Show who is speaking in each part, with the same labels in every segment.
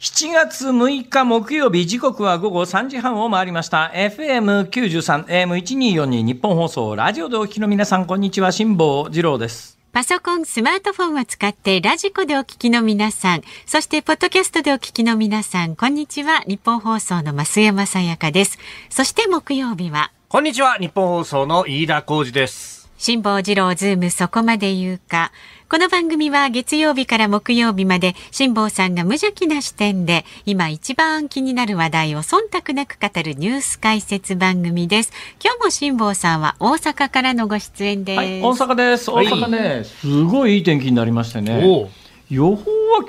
Speaker 1: 7月6日木曜日時刻は午後3時半を回りました FM93 AM1242 ニッポン放送ラジオでお聞きの皆さんこんにちは辛坊治郎です
Speaker 2: パソコン、スマートフォンを使ってラジコでお聞きの皆さん、そしてポッドキャストでお聞きの皆さん、こんにちは。ニッポン放送の増山さやかです。そして木曜日は、
Speaker 3: こんにちは。ニッポン放送の飯田浩司です。
Speaker 2: 辛坊治郎ズームそこまで言うか。この番組は月曜日から木曜日まで辛坊さんが無邪気な視点で今一番気になる話題を忖度なく語るニュース解説番組です。今日も辛坊さんは大阪からのご出演です。はい、
Speaker 1: 大阪です。大阪ね、はい、すごいいい天気になりましてね。予報は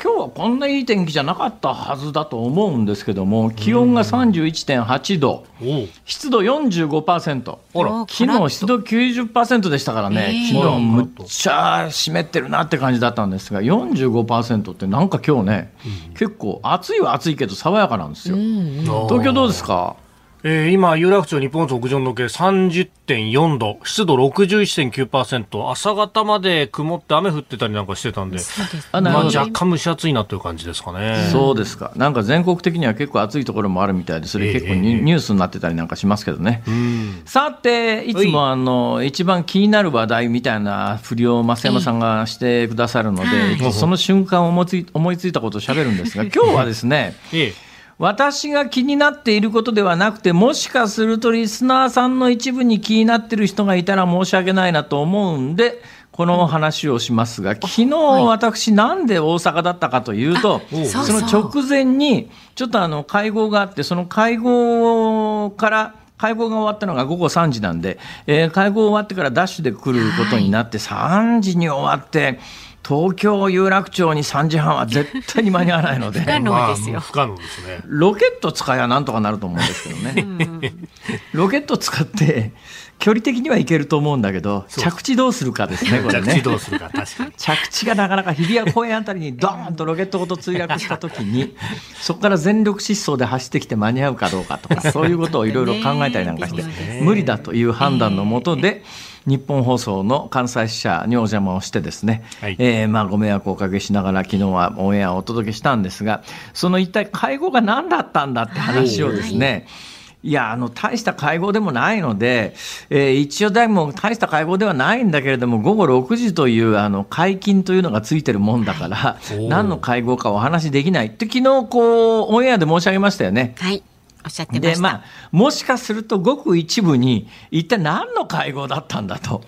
Speaker 1: 今日はこんないい天気じゃなかったはずだと思うんですけども気温が31.8度。湿度45%昨日湿度90%でしたからね、えー、昨日むっちゃ湿ってるなって感じだったんですが45%ってなんか今日ね、うん、結構暑いは暑いけど爽やかなんですよ、東京どうですか？
Speaker 3: えー、今、有楽町日本屋上の計30.4度、湿度61.9%、朝方まで曇って雨降ってたりなんかしてたんで、まあ、若干蒸し暑いなという感じですかね。
Speaker 1: そうですか。なんか全国的には結構暑いところもあるみたいで、それ結構ニ,、ュースになってたりなんかしますけどね。さて、いつもあの、一番気になる話題みたいな振りを増山さんがしてくださるので、その瞬間思いつい思いついたことを喋るんですが、今日はですね、ええ私が気になっていることではなくて、もしかするとリスナーさんの一部に気になっている人がいたら申し訳ないなと思うんで、この話をしますが、昨日私、なんで大阪だったかというと、その直前に、ちょっとあの会合があって、その会合から、会合が終わったのが午後3時なんで、えー、会合終わってからダッシュで来ることになって、3時に終わって、東京有楽町に3時半は絶対に間に合わないので。
Speaker 2: 不可能ですよ、
Speaker 3: 不可能ですね。
Speaker 1: ロケット使えばなんとかなると思うんですけどね。ロケット使って距離的にはいけると思うんだけど着地どうするかですねこれね。
Speaker 3: 着地どうするか確かに。
Speaker 1: 着地がなかなか日比谷公園あたりにドーンとロケットごと墜落した時に そこから全力疾走で走ってきて間に合うかどうかとかそういうことをいろいろ考えたりなんかして 無理だという判断のもとで、日本放送の関西支社にお邪魔をしてですね、はい、えー、まあ、ご迷惑をおかけしながら昨日はオンエアをお届けしたんですがその一体会合が何だったんだって話をですね、はいいや、あの、大した会合でもないので、えー、一応大も大した会合ではないんだけれども、午後6時という、あの、解禁というのがついてるもんだから、何の会合かお話しできないって、昨日、こう、オンエアで申し上げましたよね。
Speaker 2: はい。おっしゃってで、まあ、
Speaker 1: もしかするとごく一部に、一体何の会合だったんだと。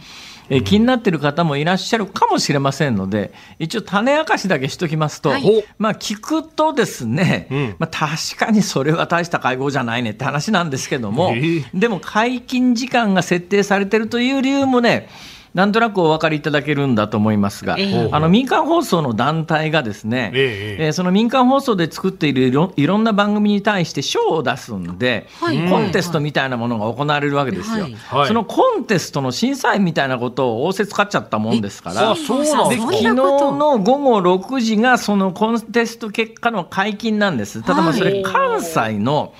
Speaker 1: え気になってる方もいらっしゃるかもしれませんので、一応種明かしだけしときますと、はい、まあ聞くとですね、うん、まあ確かにそれは大した会合じゃないねって話なんですけども、え。ー、でも解禁時間が設定されてるという理由もね、なんとなくお分かりいただけるんだと思いますが、えー、あの民間放送の団体がですね、えー、えー、その民間放送で作っているいろいろんな番組に対して賞を出すんで、はい、コンテストみたいなものが行われるわけですよ、はい、そのコンテストの審査員みたいなことを仰せつかっちゃったもんですから、
Speaker 3: そうなん
Speaker 1: で昨日の午後6時がそのコンテスト結果の解禁なんです。ただまあそれ関西の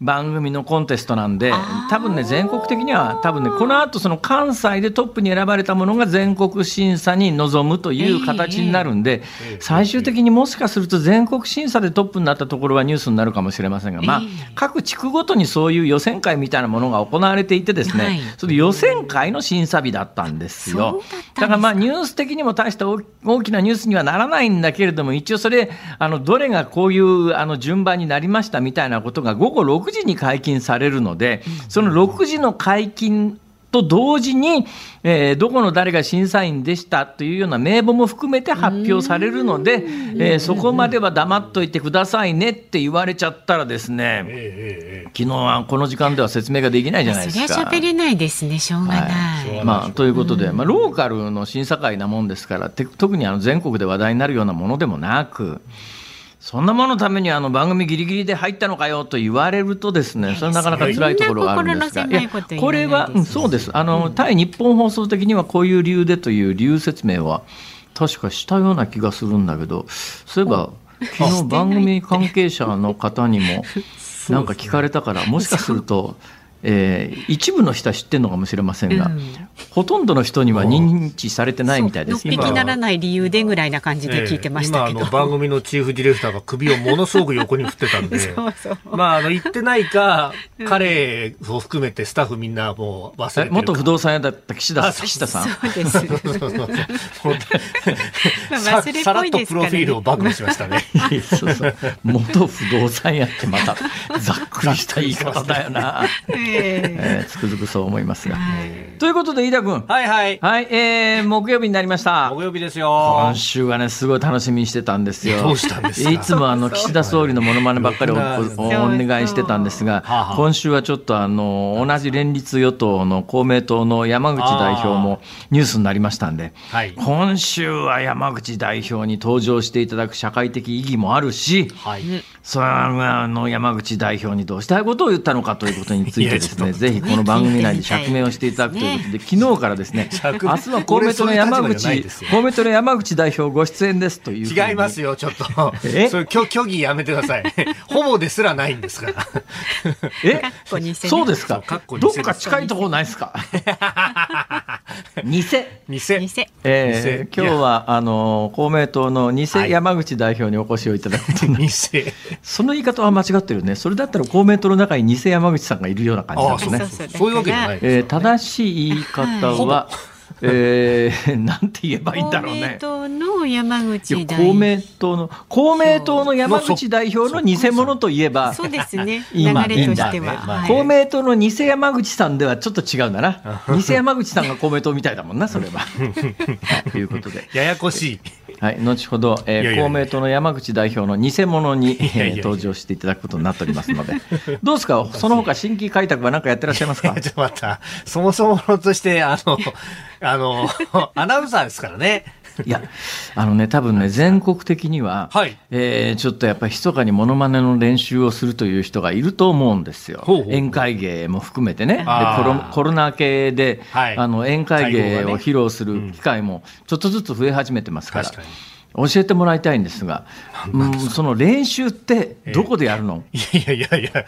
Speaker 1: 番組のコンテストなんで、多分ね、全国的には、多分ね、この後その関西でトップに選ばれたものが全国審査に臨むという形になるんで、最終的にもしかすると全国審査でトップになったところはニュースになるかもしれませんが、まあ、各地区ごとにそういう予選会みたいなものが行われていてですね、その予選会の審査日だったんですよ。だか。らまあ、ニュース的にも大した大きなニュースにはならないんだけれども、一応それ、あの、どれがこういうあの順番になりましたみたいなことが午後6時に解禁されるので、その6時の解禁と同時に、えー、どこの誰が審査員でしたというような名簿も含めて発表されるので、えー、そこまでは黙っといてくださいねって言われちゃったらですね、昨日はこの時間では説明ができないじゃないですか。
Speaker 2: そりゃ喋れないですね、しょうがない。
Speaker 1: はい、まあ、ということで、まあ、ローカルの審査会なもんですから、特にあの全国で話題になるようなものでもなく、そんなもののためにあの番組ぎりぎりで入ったのかよと言われるとですね、それなかなか辛いところがあるんですが、いやこれは、うん、そうです。あの、対日本放送的にはこういう理由でという理由説明は確かしたような気がするんだけど、そういえば昨日番組関係者の方にもなんか聞かれたから、もしかすると。えー、一部の人は知ってるのかもしれませんが、うん、ほとんどの人には認知されてないみたいです。
Speaker 2: のっぴきならない理由でぐらいな感じで聞いてましたけど、
Speaker 3: えー、今あの番組のチーフディレクターが首をものすごく横に振ってたんで。そうそう。まああの言ってないか、彼を含めてスタッフみんなもう忘れてる
Speaker 1: 元不動産屋だった岸田岸田さん。
Speaker 2: そうです。忘れっぽいです
Speaker 3: プロフィールを暴露しましたね。
Speaker 1: そうそう。元不動産屋ってまたざっくりした言い方だよな。え。ー、つくづくそう思いますが。ということで飯田君。
Speaker 3: はいはい。
Speaker 1: はい、えー、木曜日になりました。
Speaker 3: 木曜日ですよ。
Speaker 1: 今週はねすごい楽しみにしてたんですよ。
Speaker 3: どうしたんですか？
Speaker 1: いつもあの岸田総理のモノマネばっかりおお願いしてたんですが、今週はちょっとあの同じ連立与党の公明党の山口代表もニュースになりましたんで、はい、今週は山口代表に登場していただく社会的意義もあるし、はい、そあの山口代表にどうしたいことを言ったのかということについてですね、ぜひこの番組内で釈明をしていただくということで、昨日からですね、明日は公明党の山口、公明党の山口代表ご出演ですという
Speaker 3: 違いますよ、ちょっと。え？それ虚虚偽やめてください。ほぼですらないんですから。
Speaker 1: え？そうですか？どっか近いところないですか？偽。
Speaker 3: 偽。
Speaker 2: 偽。
Speaker 1: えー、今日はあの公明党の偽山口代表にお越しをいただくことにその言い方は間違ってるね。それだったら公明党の中に偽山口さんがいるような感じなんです
Speaker 3: ね。そういうわけじゃない。
Speaker 1: えー、正しい言い方は、えー、なんて言えばいいんだろうね。
Speaker 2: 公明党の山口
Speaker 1: 公明党の公明党の山口代表の偽物といえば、
Speaker 2: そうですね。今流れとしては、
Speaker 1: まあ、公明党の偽山口さんではちょっと違うんだな。偽山口さんが公明党みたいだもんな、それは。ということで。
Speaker 3: ややこしい。
Speaker 1: はい、後ほど、えー、いやいや公明党の山口代表の偽物に、えー、登場していただくことになっておりますので、どうですか、その他新規開拓は何かやってらっしゃいますか？
Speaker 3: ちょっと待った、そもそもとして、あの、あの、アナウンサーですからね。
Speaker 1: いや、あのね、多分ね、全国的には、はい、えー、ちょっとやっぱり密かにものまねの練習をするという人がいると思うんですよ。ほうほう宴会芸も含めてね。でコロコロナ系で、はい、あの、宴会芸を披露する機会もちょっとずつ増え始めてますから。教えてもらいたいんですが、うん、その練習ってどこでやるの、
Speaker 3: えー、いやいやいや、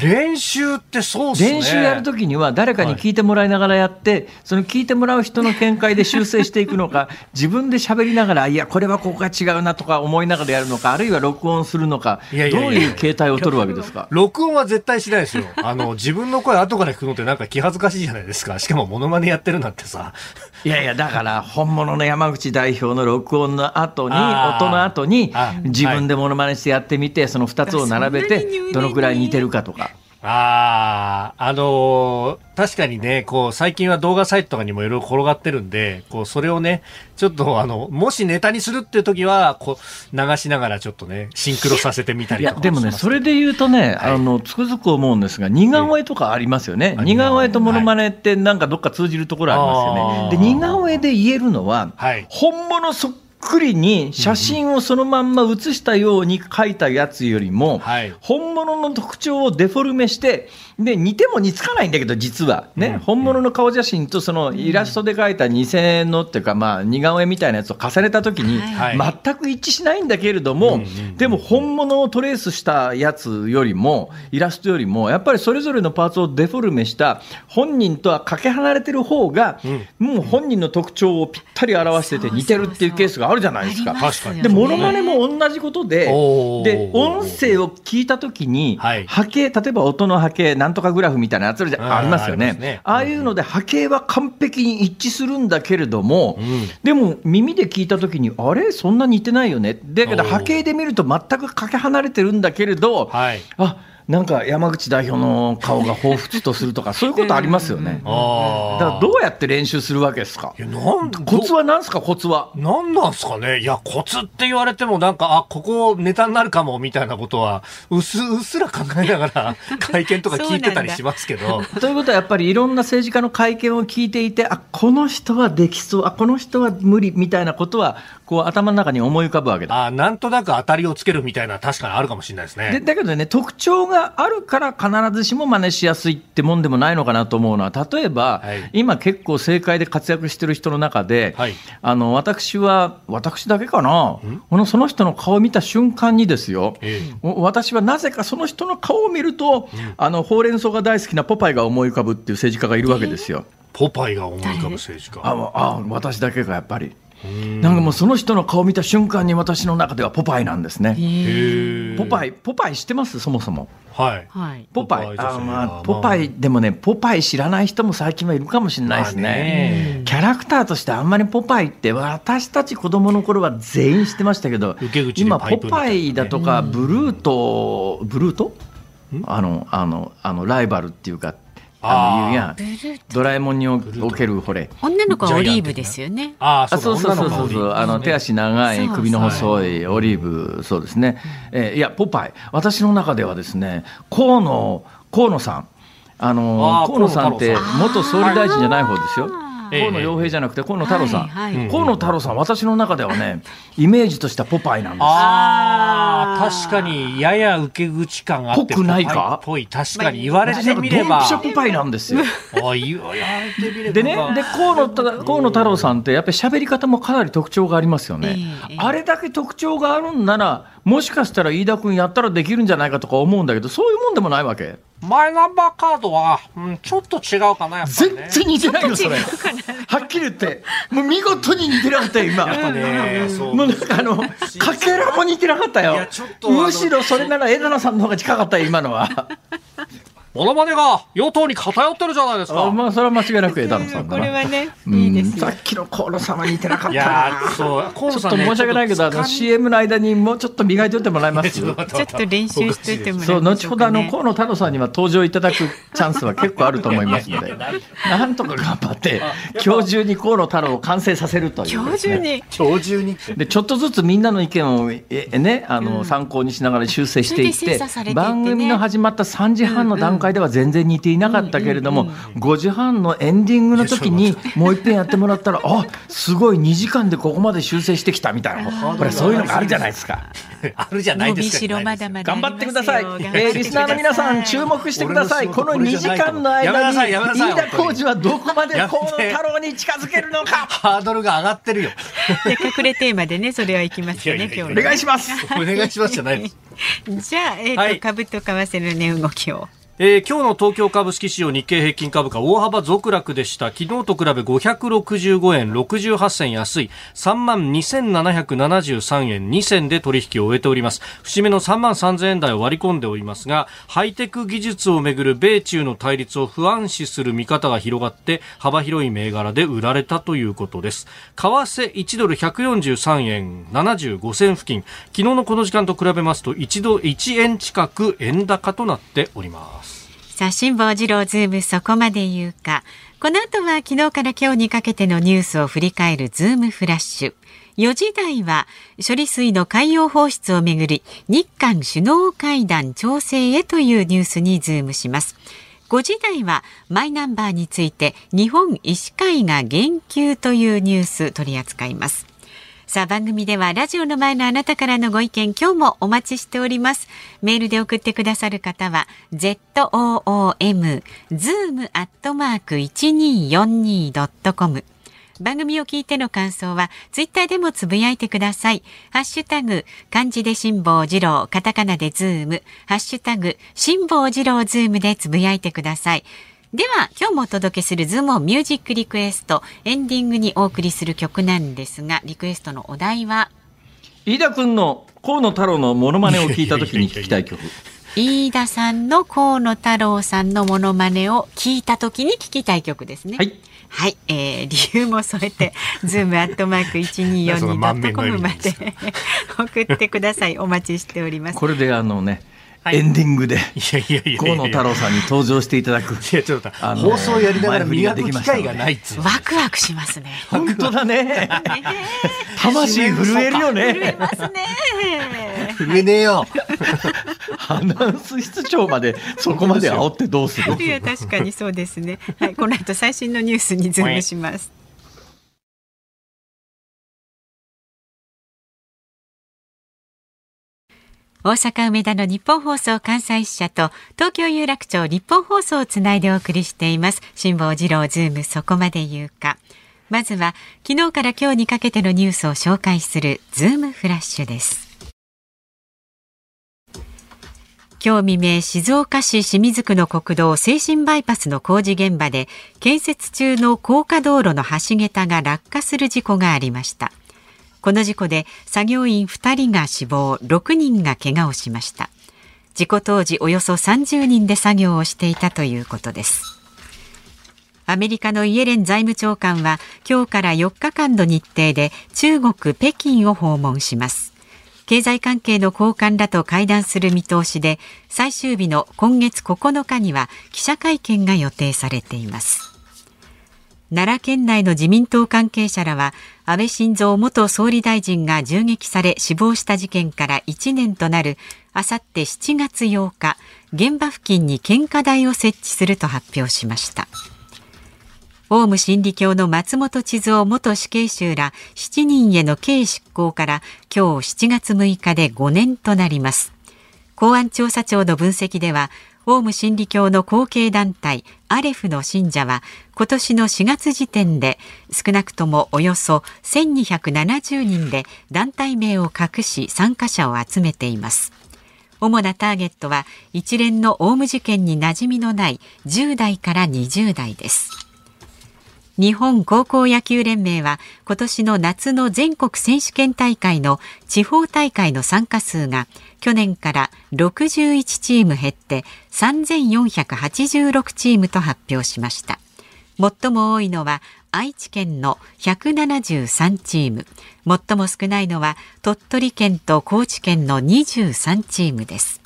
Speaker 3: 練習ってそうっすね。
Speaker 1: 練習やるときには誰かに聞いてもらいながらやって、はい、その聞いてもらう人の見解で修正していくのか、自分で喋りながら、いや、これはここが違うなとか思いながらやるのか、あるいは録音するのか、どういう形態を取るわけですか？
Speaker 3: 録音は絶対しないですよ。あの、自分の声後から聞くのってなんか気恥ずかしいじゃないですか。しかもモノマネやってるなんてさ。
Speaker 1: いやいや、だから本物の山口代表の録音の後に、音の後に、自分でモノマネしてやってみて、その2つを並べて、どのくらい似てるかとか。
Speaker 3: ああ、あのー、確かにね、こう、最近は動画サイトとかにもいろいろ転がってるんで、こう、それをね、ちょっと、あの、もしネタにするっていう時は、こう、流しながらちょっとね、シンクロさせてみたりとか
Speaker 1: でもね、それで言うとね、はい、あの、つくづく思うんですが、似顔絵とかありますよね。似顔絵とモノマネってなんかどっか通じるところありますよね。で、似顔絵で言えるのは、はい、本物そっくりに写真をそのまんま写したように描いたやつよりも、本物の特徴をデフォルメして、で、似ても似つかないんだけど、実は。ね、本物の顔写真とそのイラストで描いた2000円のっていうか、まあ、似顔絵みたいなやつを重ねたときに、全く一致しないんだけれども、でも本物をトレースしたやつよりも、イラストよりも、やっぱりそれぞれのパーツをデフォルメした、本人とはかけ離れてる方が、もう本人の特徴をぴったり表してて似てるっていうケースがあるじゃないですか。確かに。で、モノマネも同じことで、で、音声を聞いたときに、波形、例えば音の波形、なんとかグラフみたいなやつありますよね。あね。ああいうので波形は完璧に一致するんだけれども、うん、でも耳で聞いたときに、あれ？そんな似てないよね。だけど波形で見ると全くかけ離れてるんだけれど、はい、あなんか山口代表の顔が彷彿とするとか、そういうことありますよね。だからどうやって練習するわけですか？コツは何ですか、コツは。
Speaker 3: 何なんですかね？いや、コツって言われても、なんか、あ、ここネタになるかもみたいなことは、うす、うっすら考えながら 会見とか聞いてたりしますけど。
Speaker 1: ということは、やっぱりいろんな政治家の会見を聞いていて、あ、この人はできそう、あ、この人は無理みたいなことは、こう頭の中に思い浮かぶわけだ。
Speaker 3: あ、なんとなく当たりをつけるみたいな、確かにあるかもしれないですね。
Speaker 1: だけどね、特徴ががあるから必ずしも真似しやすいってもんでもないのかなと思うのは、例えば、はい、今結構政界で活躍してる人の中で、はい、あの私は、私だけかな、このその人の顔を見た瞬間にですよ、えー、私はなぜかその人の顔を見ると、うん、あのほうれん草が大好きなポパイが思い浮かぶっていう政治家がいるわけですよ。えー
Speaker 3: ポパイが思い浮かぶ政治家。
Speaker 1: ああ私だけがやっぱりなんかもうその人の顔を見た瞬間に私の中ではポパイなんですね。ポパイ、ポパイ知ってます？そもそも。
Speaker 3: はい。
Speaker 1: ポパイ、あまあ、ポパイ、でもね、ポパイ知らない人も最近はいるかもしれないですね。キャラクターとしてあんまりポパイって私たち子供の頃は全員知ってましたけど、今ポパイだとかブルート、ブルート？あの、あの、あの、ライバルっていうか、あの言うやんドラえもんにおけるほれ。
Speaker 2: 女の子はオリーブですよね。
Speaker 1: ああそうそうそうそうそう。あの手足長い首の細いオリーブ。そうですね、えー、いやポパイ。私の中ではですね河野河野さん。あの河野さんって元総理大臣じゃない方ですよ河野洋平じゃなくて河野太郎さん、はいはい、河野太郎さん私の中ではねイメージとしたポパイなんです。
Speaker 3: ああ確かにやや受け口感あって
Speaker 1: ぽくないか？
Speaker 3: ぽい。確かに言われてみれば。
Speaker 1: ドンピシャポパイなんですよ。あでねで河野河野太郎さんってやっぱり喋り方もかなり特徴がありますよね、えー、あれだけ特徴があるんならもしかしたら飯田君やったらできるんじゃないかとか思うんだけどそういうもんでもないわけ
Speaker 3: マイナンバーカードは、うん、ちょっと違うかな、やっぱ
Speaker 1: り、ね、全然似てないよ、それ。はっきり言って。もう見事に似てなかったよ、今。やっぱね、もうなんかあの、かけらも似てなかったよ。むしろそれなら枝野さんの方が近かったよ、今のは。
Speaker 3: モノマネが与党に偏ってるじゃないですか。
Speaker 1: まあ、それは間違いなく枝野さん
Speaker 2: これはね、いいです
Speaker 1: さっきの河野さんは似てなかったな。そう、ちょっと申し訳ないけど、あの CM の間にもうちょっと磨いておいてもらいます？ちょっ
Speaker 2: と練習しておいてもらい
Speaker 1: そう、後ほどあの河野太郎さんには登場いただくチャンスは結構あると思いますので、なんとか頑張って今日中に河野太郎を完成させるという、
Speaker 2: ね。今日中に？
Speaker 3: 今日中に？
Speaker 1: でちょっとずつみんなの意見をえねあの、参考にしながら修正していって、番組の始まった3時半の段階では全然似ていなかったけれども、5時半のエンディングの時にもう一遍やってもらったらあすごい2時間でここまで修正してきたみたいなこれそういうのがあるじゃないですか。
Speaker 3: あるじゃないですか。
Speaker 2: まだま
Speaker 1: だ頑張ってください。えー、リスナーの皆さん注目してください。この2時間の間に飯田浩二はどこまで河野太郎に近づけるのか。
Speaker 3: ハードルが上がってるよ。
Speaker 2: で隠れテーマでねそれはいきますよね今日。
Speaker 1: お願いします。
Speaker 3: お願いしますじゃないです。
Speaker 2: じゃあえっ、ー、と、株と為替の値動きを。
Speaker 3: えー、今日の東京株式市場日経平均株価大幅続落でした。昨日と比べ565円68銭安い。3万2773円2銭で取引を終えております。節目の3万3000円台を割り込んでおりますがハイテク技術をめぐる米中の対立を不安視する見方が広がって幅広い銘柄で売られたということです。為替1ドル143円75銭付近。昨日のこの時間と比べますと1ドル1円近く円高となっております。
Speaker 2: さあ、辛坊治郎ズームそこまで言うか。この後は昨日から今日にかけてのニュースを振り返るズームフラッシュ。4時台は処理水の海洋放出をめぐり日韓首脳会談調整へというニュースにズームします。5時台はマイナンバーについて日本医師会が言及というニュース取り扱います。さあ番組ではラジオの前のあなたからのご意見今日もお待ちしておりますメールで送ってくださる方は zoom zoom アットマーク 1242.com 番組を聞いての感想はツイッターでもつぶやいてください。ハッシュタグ漢字で辛坊治郎カタカナでズームハッシュタグ辛坊治郎ズームでつぶやいてください。では今日もお届けするズームミュージックリクエストエンディングにお送りする曲なんですがリクエストのお題は？
Speaker 1: 飯田君の河野太郎のモノマネを聞いた時に聞きたい曲。
Speaker 2: 飯田さんの河野太郎さんのモノマネを聞いた時に聞きたい曲ですね。
Speaker 1: はい。
Speaker 2: はい、えー、理由も添えて、ズームアットマーク一二四二ドットコムまで 送ってください。お待ちしております。
Speaker 1: これであのね、エンディングで河野太郎さんに登場していただく。い
Speaker 3: やちょっと放送やりながら磨く機会がないっつ
Speaker 2: ワクワクしますね。
Speaker 1: 本当だね。魂震えるよね。
Speaker 2: 震えますね。
Speaker 3: 震えねえよ。
Speaker 1: アナウンス室長までそこまで煽ってどうする？
Speaker 2: いや確かにそうですね。はい、この後最新のニュースにズームします。大阪梅田のニッポン放送関西支社と東京有楽町ニッポン放送をつないでお送りしています。辛坊治郎ズームそこまで言うか。まずは昨日から今日にかけてのニュースを紹介するズームフラッシュです。今日未明静岡市清水区の国道静清バイパスの工事現場で建設中の高架道路の橋桁が落下する事故がありました。この事故で作業員2人が死亡、6人が怪我をしました。事故当時およそ30人で作業をしていたということです。アメリカのイエレン財務長官は今日から4日間の日程で中国北京を訪問します。経済関係の高官らと会談する見通しで最終日の今月9日には記者会見が予定されています。奈良県内の自民党関係者らは安倍晋三元総理大臣が銃撃され死亡した事件から1年となるあさって7月8日現場付近に献花台を設置すると発表しました。オウム真理教の松本千蔵元死刑囚ら7人への刑執行から今日7月6日で5年となります。公安調査庁の分析ではオウム真理教の後継団体アレフの信者は今年の4月時点で少なくともおよそ1270人で団体名を隠し参加者を集めています。主なターゲットは一連のオウム事件に馴染みのない10代から20代です。日本高校野球連盟は今年の夏の全国選手権大会の地方大会の参加数が去年から61チーム減って3486チームと発表しました。最も多いのは愛知県の173チーム。最も少ないのは鳥取県と高知県の23チームです。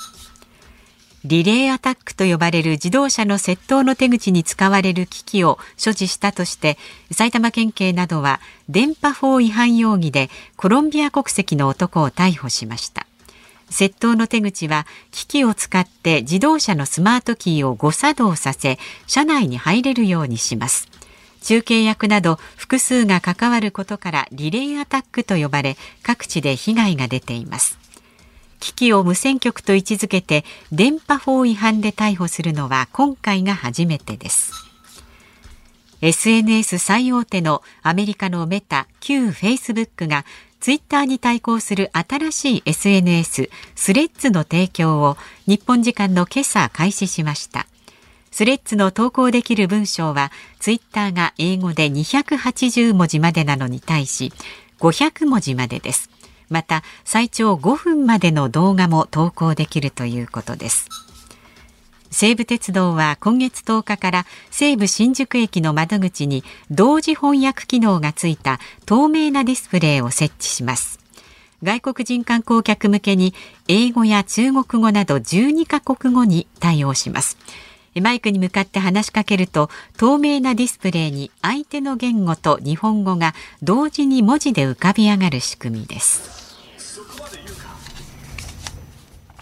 Speaker 2: リレーアタックと呼ばれる自動車の窃盗の手口に使われる機器を所持したとして埼玉県警などは電波法違反容疑でコロンビア国籍の男を逮捕しました。窃盗の手口は機器を使って自動車のスマートキーを誤作動させ車内に入れるようにします。中継役など複数が関わることからリレーアタックと呼ばれ各地で被害が出ています。機器を無線局と位置づけて電波法違反で逮捕するのは今回が初めてです。SNS 最大手のアメリカのメタ旧フェイスブックがツイッターに対抗する新しい SNS スレッズの提供を日本時間の今朝開始しました。スレッズの投稿できる文章はツイッターが英語で280文字までなのに対し500文字までです。また最長5分までの動画も投稿できるということです。西武鉄道は今月10日から西武新宿駅の窓口に同時翻訳機能がついた透明なディスプレイを設置します。外国人観光客向けに英語や中国語など12カ国語に対応します。マイクに向かって話しかけると透明なディスプレイに相手の言語と日本語が同時に文字で浮かび上がる仕組みです。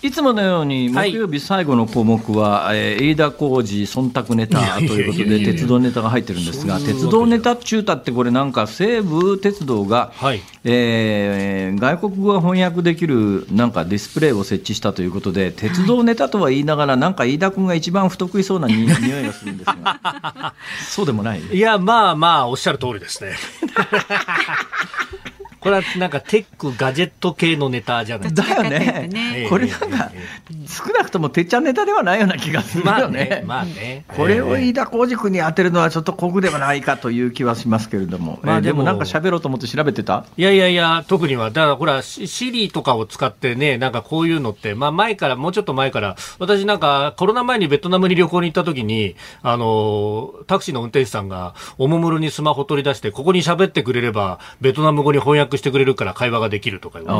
Speaker 1: いつものように木曜日最後の項目は、はい、えー、飯田浩二忖度ネタということで鉄道ネタが入ってるんですが鉄道ネタ中たってこれなんか西武鉄道が、はい、えー、外国語が翻訳できるなんかディスプレイを設置したということで鉄道ネタとは言いながらなんか飯田君が一番不得意そうなに 匂いがするんですが。そうでもない。
Speaker 3: いやまあまあおっしゃる通りですね。これはなんかテック、ガジェット系のネタじゃない
Speaker 1: ですか。だよね。ねこれなんか、少なくともてっちゃんネタではないような気がするよね。
Speaker 3: まあね。まあね
Speaker 1: これを飯田浩司君に当てるのはちょっと酷ではないかという気はしますけれども。まあでもなんか喋ろうと思って調べてた？
Speaker 3: いやいやいや、特には、だからほら、シリとかを使ってね、なんかこういうのって、まあ前から、もうちょっと前から、私なんかコロナ前にベトナムに旅行に行った時に、あの、タクシーの運転手さんがおもむろにスマホ取り出して、ここに喋ってくれれば、ベトナム語に翻訳してくれるから会話ができるとかそれで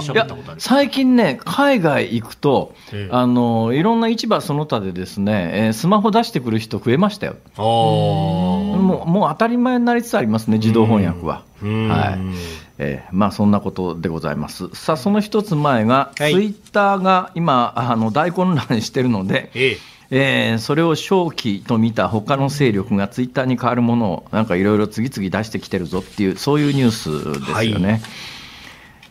Speaker 3: 喋ったことある。
Speaker 1: 最近ね、海外行くと、えあのいろんな市場その他でですね、えー、スマホ出してくる人増えましたよ。もうもう当たり前になりつつありますね、自動翻訳は。はい。えーまあ、そんなことでございます。さあ、その一つ前が、はい、ツイッターが今、あの大混乱してるので、えええー、それを正気と見た他の勢力がツイッターに変わるものをなんかいろいろ次々出してきてるぞっていうそういうニュースですよね。はい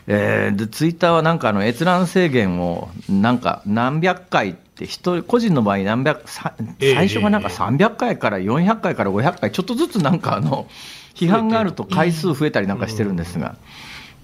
Speaker 1: えー、でツイッターはなんかあの閲覧制限をなんか何百回って人個人の場合何百最初がなんか300回から400回から500回ちょっとずつなんかあの批判があると回数増えたりなんかしてるんですが。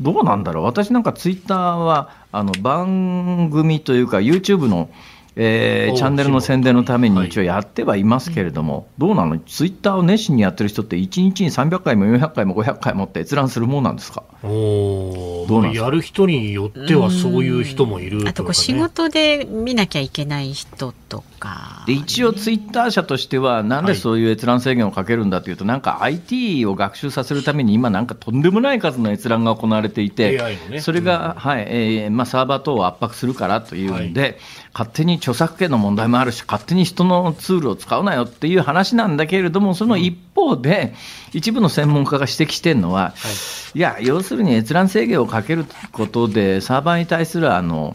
Speaker 1: どうなんだろう私なんかツイッターはあの番組というか YouTube のえー、チャンネルの宣伝のために一応やってはいますけれども、はい、どうなの、ツイッターを熱心にやってる人って、1日に300回も400回も500回もって閲覧するもんなんですか？
Speaker 3: おどうなんやる人によってはそういう人もいる、
Speaker 2: ね、あとこう仕事で見なきゃいけない人とか、
Speaker 1: で一応、ツイッター社としては、なんでそういう閲覧制限をかけるんだというと、はい、なんか IT を学習させるために、今、なんかとんでもない数の閲覧が行われていて、ね、それが、はいえーまあ、サーバー等を圧迫するからというんで、はい、勝手に著作権の問題もあるし、勝手に人のツールを使うなよっていう話なんだけれども、その一方で、一部の専門家が指摘してるのは、はい、いや、要するに閲覧制限をかけることで、サーバーに対するあの、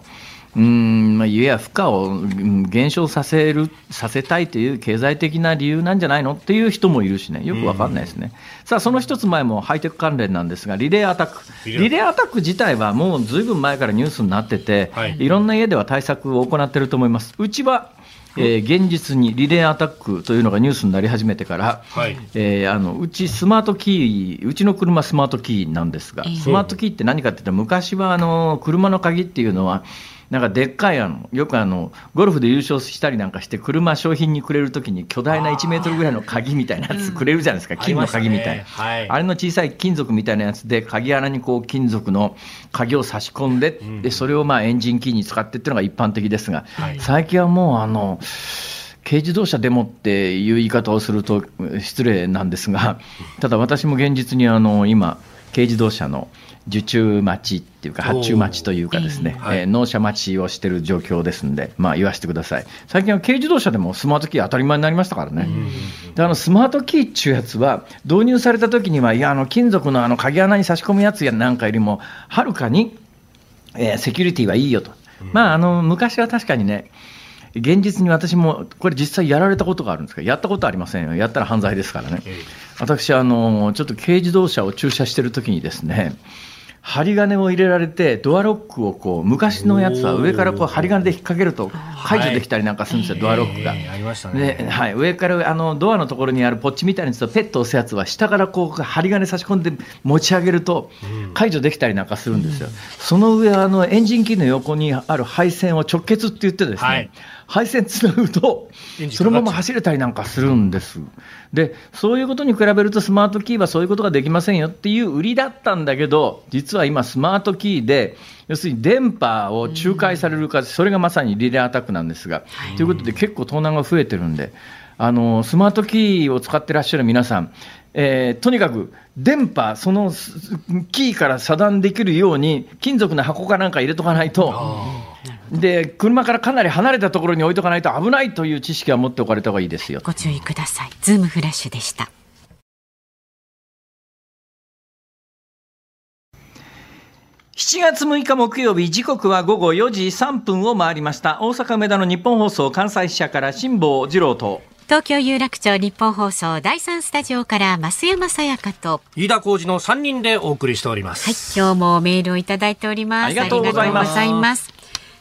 Speaker 1: うんまあ、いや負荷を減少させるさせたいという経済的な理由なんじゃないのっていう人もいるしね、よくわかんないですね。さあ、その一つ前もハイテク関連なんですが、リレーアタック、リレーアタック。自体はもうずいぶん前からニュースになってて、はい、いろんな家では対策を行っていると思います。うちはえー、現実にリレーアタックというのがニュースになり始めてから、はい、えー、あのうちスマートキー、うちの車スマートキーなんですが、スマートキーって何かって言ったら、昔はあの車の鍵っていうのは、なんかでっかいあの、よくあの、ゴルフで優勝したりなんかして、車商品にくれるときに巨大な1メートルぐらいの鍵みたいなやつくれるじゃないですか、金の鍵みたいな、はい。あれの小さい金属みたいなやつで、鍵穴にこう金属の鍵を差し込んで、でそれをまあエンジンキーに使ってっていうのが一般的ですが、最近はもうあの、軽自動車でもっていう言い方をすると失礼なんですが、ただ私も現実にあの今、軽自動車の受注待ちっていうか、発注待ちというかですね、えー、納車待ちをしている状況ですんで、まあ言わせてください。最近は軽自動車でもスマートキー当たり前になりましたからね。で、あのスマートキーっていうやつは、導入された時には、いや、あの金属のあの鍵穴に差し込むやつやなんかよりも、はるかに、えー、セキュリティはいいよと。まあ、あの、昔は確かにね、現実に私も、これ実際やられたことがあるんですけど、やったことありませんよ。やったら犯罪ですからね。私、あの、ちょっと軽自動車を駐車してるときにですね、針金を入れられて、ドアロックをこう昔のやつは上からこう針金で引っ掛けると解除できたりなんかするんですよ、ドアロックが。ではい、上からあのドアのところにあるポッチみたいなやつとペット押すやつは下からこう針金差し込んで持ち上げると解除できたりなんかするんですよ。その上あのエンジン機の横にある配線を直結って言ってですね、はい配線つなぐと、そのまま走れたりなんかするんです。で、そういうことに比べると、スマートキーはそういうことができませんよっていう売りだったんだけど、実は今、スマートキーで、要するに電波を仲介されるか、それがまさにリレーアタックなんですが、ということで、結構盗難が増えてるんで、あのスマートキーを使ってらっしゃる皆さん、えー、とにかく電波、そのキーから遮断できるように、金属の箱かなんか入れとかないと。で車からかなり離れたところに置いとかないと危ないという知識は持っておかれた方がいいですよ。
Speaker 2: ご注意ください。ズームフラッシュでした。
Speaker 1: 7月6日木曜日時刻は午後4時3分を回りました。大阪梅田の日本放送関西支社から辛坊治郎と
Speaker 2: 東京有楽町日本放送第三スタジオから増山さやかと。
Speaker 3: 飯田浩二の3人でお送りしております。
Speaker 2: はい今日もメールをいただいております。あ
Speaker 1: りがとうございます。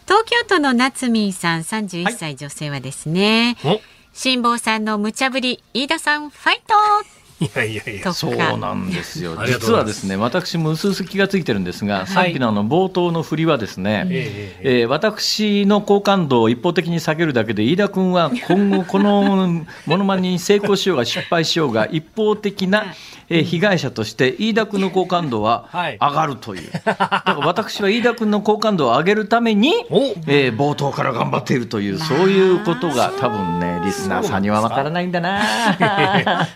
Speaker 2: 東京都の夏美さん31歳女性はですね、はい、辛坊さんの無茶ぶり飯田さんファイト
Speaker 3: いやいやいや。
Speaker 1: そうなんですよ。実はですね私も薄々気がついてるんですが、はい、さっきのあの冒頭の振りはですね、ええー、私の好感度を一方的に下げるだけで飯田君は今後 このものまねに成功しようが失敗しようが一方的なえー、被害者として飯田君の好感度は上がるという、はい、だから私は飯田君の好感度を上げるために、えー、冒頭から頑張っているというそういうことが多分ねリスナーさんにはわからないんだな。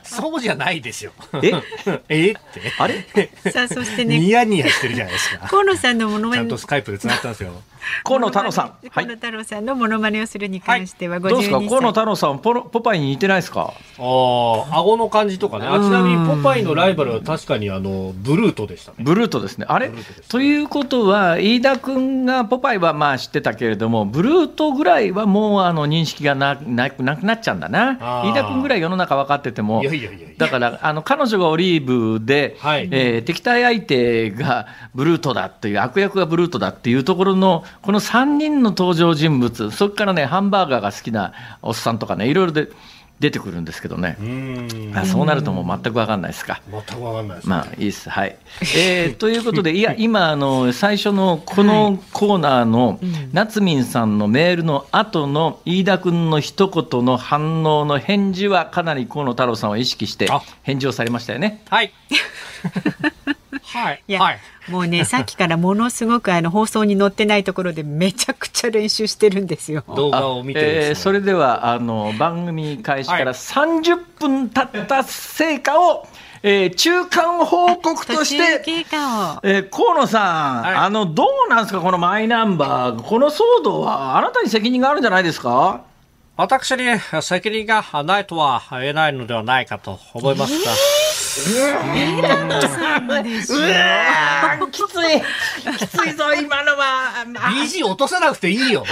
Speaker 3: そうじゃないですよ。
Speaker 1: え？
Speaker 3: え？って。
Speaker 1: あれ？
Speaker 2: さあそしてね。
Speaker 3: ニヤニヤしてるじゃないですか。
Speaker 2: 河野さんのものま
Speaker 3: ねちゃんとスカイプでつながったんですよ
Speaker 1: 河野太郎さん。
Speaker 2: 河野太郎さんのモノマネをするに関しては、
Speaker 1: どうですか？河野太郎さんポ、ポパイに似てないですか？あ
Speaker 3: あ、顎の感じとかね。あちなみにポパイのライバルは確かにあの、ブルートでしたね。
Speaker 1: ブルートですね。あれ？ということは、飯田君がポパイはまあ知ってたけれども、ブルートぐらいはもうあの認識がなななくなっちゃうんだな。飯田君ぐらい世の中分かってても、いやいやいやだからあの彼女がオリーブで、はい、えー、敵対相手がブルートだっていう、悪役がブルートだっていうところの、この3人の登場人物、そこからね、ハンバーガーが好きなおっさんとかね、いろいろで。出てくるんですけどね。あそうなるともう全く分かんないですか。
Speaker 3: 全く分かんないです、
Speaker 1: ね、まあいいです。はい。えー、ということで、いや、今、あの、最初のこのコーナーの、夏民さんのメールの後の飯田君の一言の反応の返事は、かなり河野太郎さんを意識して返事をされましたよね。
Speaker 3: はい。はい。いや、
Speaker 2: はい、もうね、さっきからものすごくあの放送に載ってないところでめちゃくちゃ練習してるんですよ。
Speaker 3: 動画を見て、ね、
Speaker 1: えー、それではあの番組開始から30分経った成果を、えー、中間報告として、
Speaker 2: え
Speaker 1: ー、河野さん、はい、あの、どうなんですか、このマイナンバー、この騒動は、あなたに責任があるんじゃないですか？
Speaker 3: 私に責任がないとは言えないのではないかと思いますが。えー
Speaker 1: きつい。きついぞ今のは。
Speaker 3: BG 落とさなくていいよ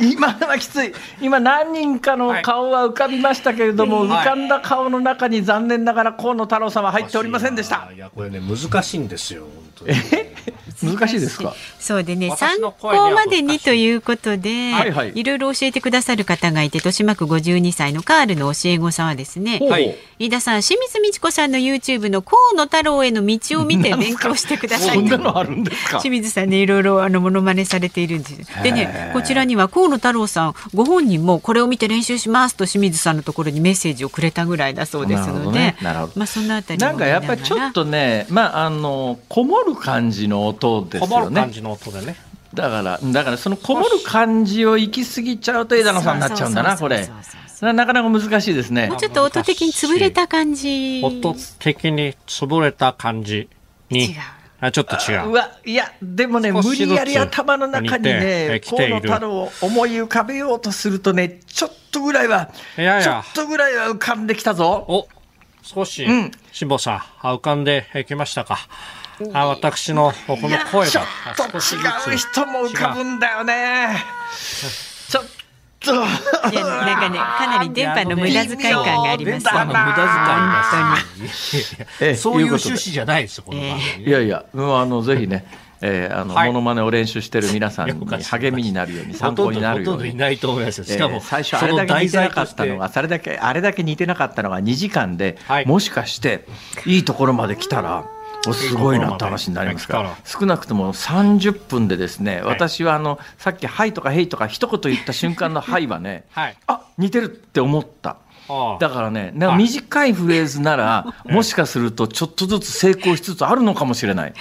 Speaker 1: 今のはきつい。今何人かの顔は浮かびましたけれども、はい、浮かんだ顔の中に残念ながら河野太郎さんは入っておりませんでした。
Speaker 3: いやこれね難しいんですよ
Speaker 1: え難しいですか？
Speaker 2: そうでね参考までにということで、はいはい、いろいろ教えてくださる方がいて豊島区52歳のカールの教え子さんはですね、はい、飯田さん清水美智子さんの YouTube の河野太郎への道を見て勉強してください
Speaker 1: そんなのあるんですか？
Speaker 2: 清水さんねいろいろあのモノマネされているんです。でねこちらには河野太郎さんご本人もこれを見て練習しますと清水さんのところにメッセージをくれたぐらいだそうですので、ね、まあそのあたり
Speaker 1: なんかやっぱりちょっとねまああのこもる感じの音ですよね。
Speaker 3: 感じの音でね。
Speaker 1: だから、だからそのこもる感じを行き過ぎちゃうと枝野さんになっちゃうんだな、これ。それはなかなか難しいですね。
Speaker 2: もうちょっと音的に潰れた感じ。
Speaker 3: 音的に潰れた感じに。違う。あちょっと違う。
Speaker 1: うわ、いや、でもね、無理やり頭の中にね、河野太郎を思い浮かべようとするとね、ちょっとぐらいは、いやいやちょっとぐらいは浮かんできたぞ。
Speaker 3: お、少し、うん、辛坊さん、浮かんできましたか？あ私のこの声がちょっ
Speaker 1: と違う人も浮かぶんだよねちょっと。
Speaker 2: いやなんかねかなり電波の無駄遣い感があります、ね、無駄遣い。
Speaker 3: が そういう趣旨じゃないですよ、この番
Speaker 1: 組。いやいや、あのぜひね、えー、あの、はい、モノマネを練習してる皆さんに励みになるように参考になるように。
Speaker 3: いないと思いますしかも、えー、
Speaker 1: 最初あれだけ似てなかったのが、それだけあれだけ似てなかったのが2時間で、はい、もしかしていいところまで来たら。すごいなって話になりますから少なくとも30分でですね、私はあのさっき「はい」とか「へい」とか一言言った瞬間の「はい」はね、はい、あ似てるって思った。だからね、なんか短いフレーズなら、もしかするとちょっとずつ成功しつつあるのかもしれない。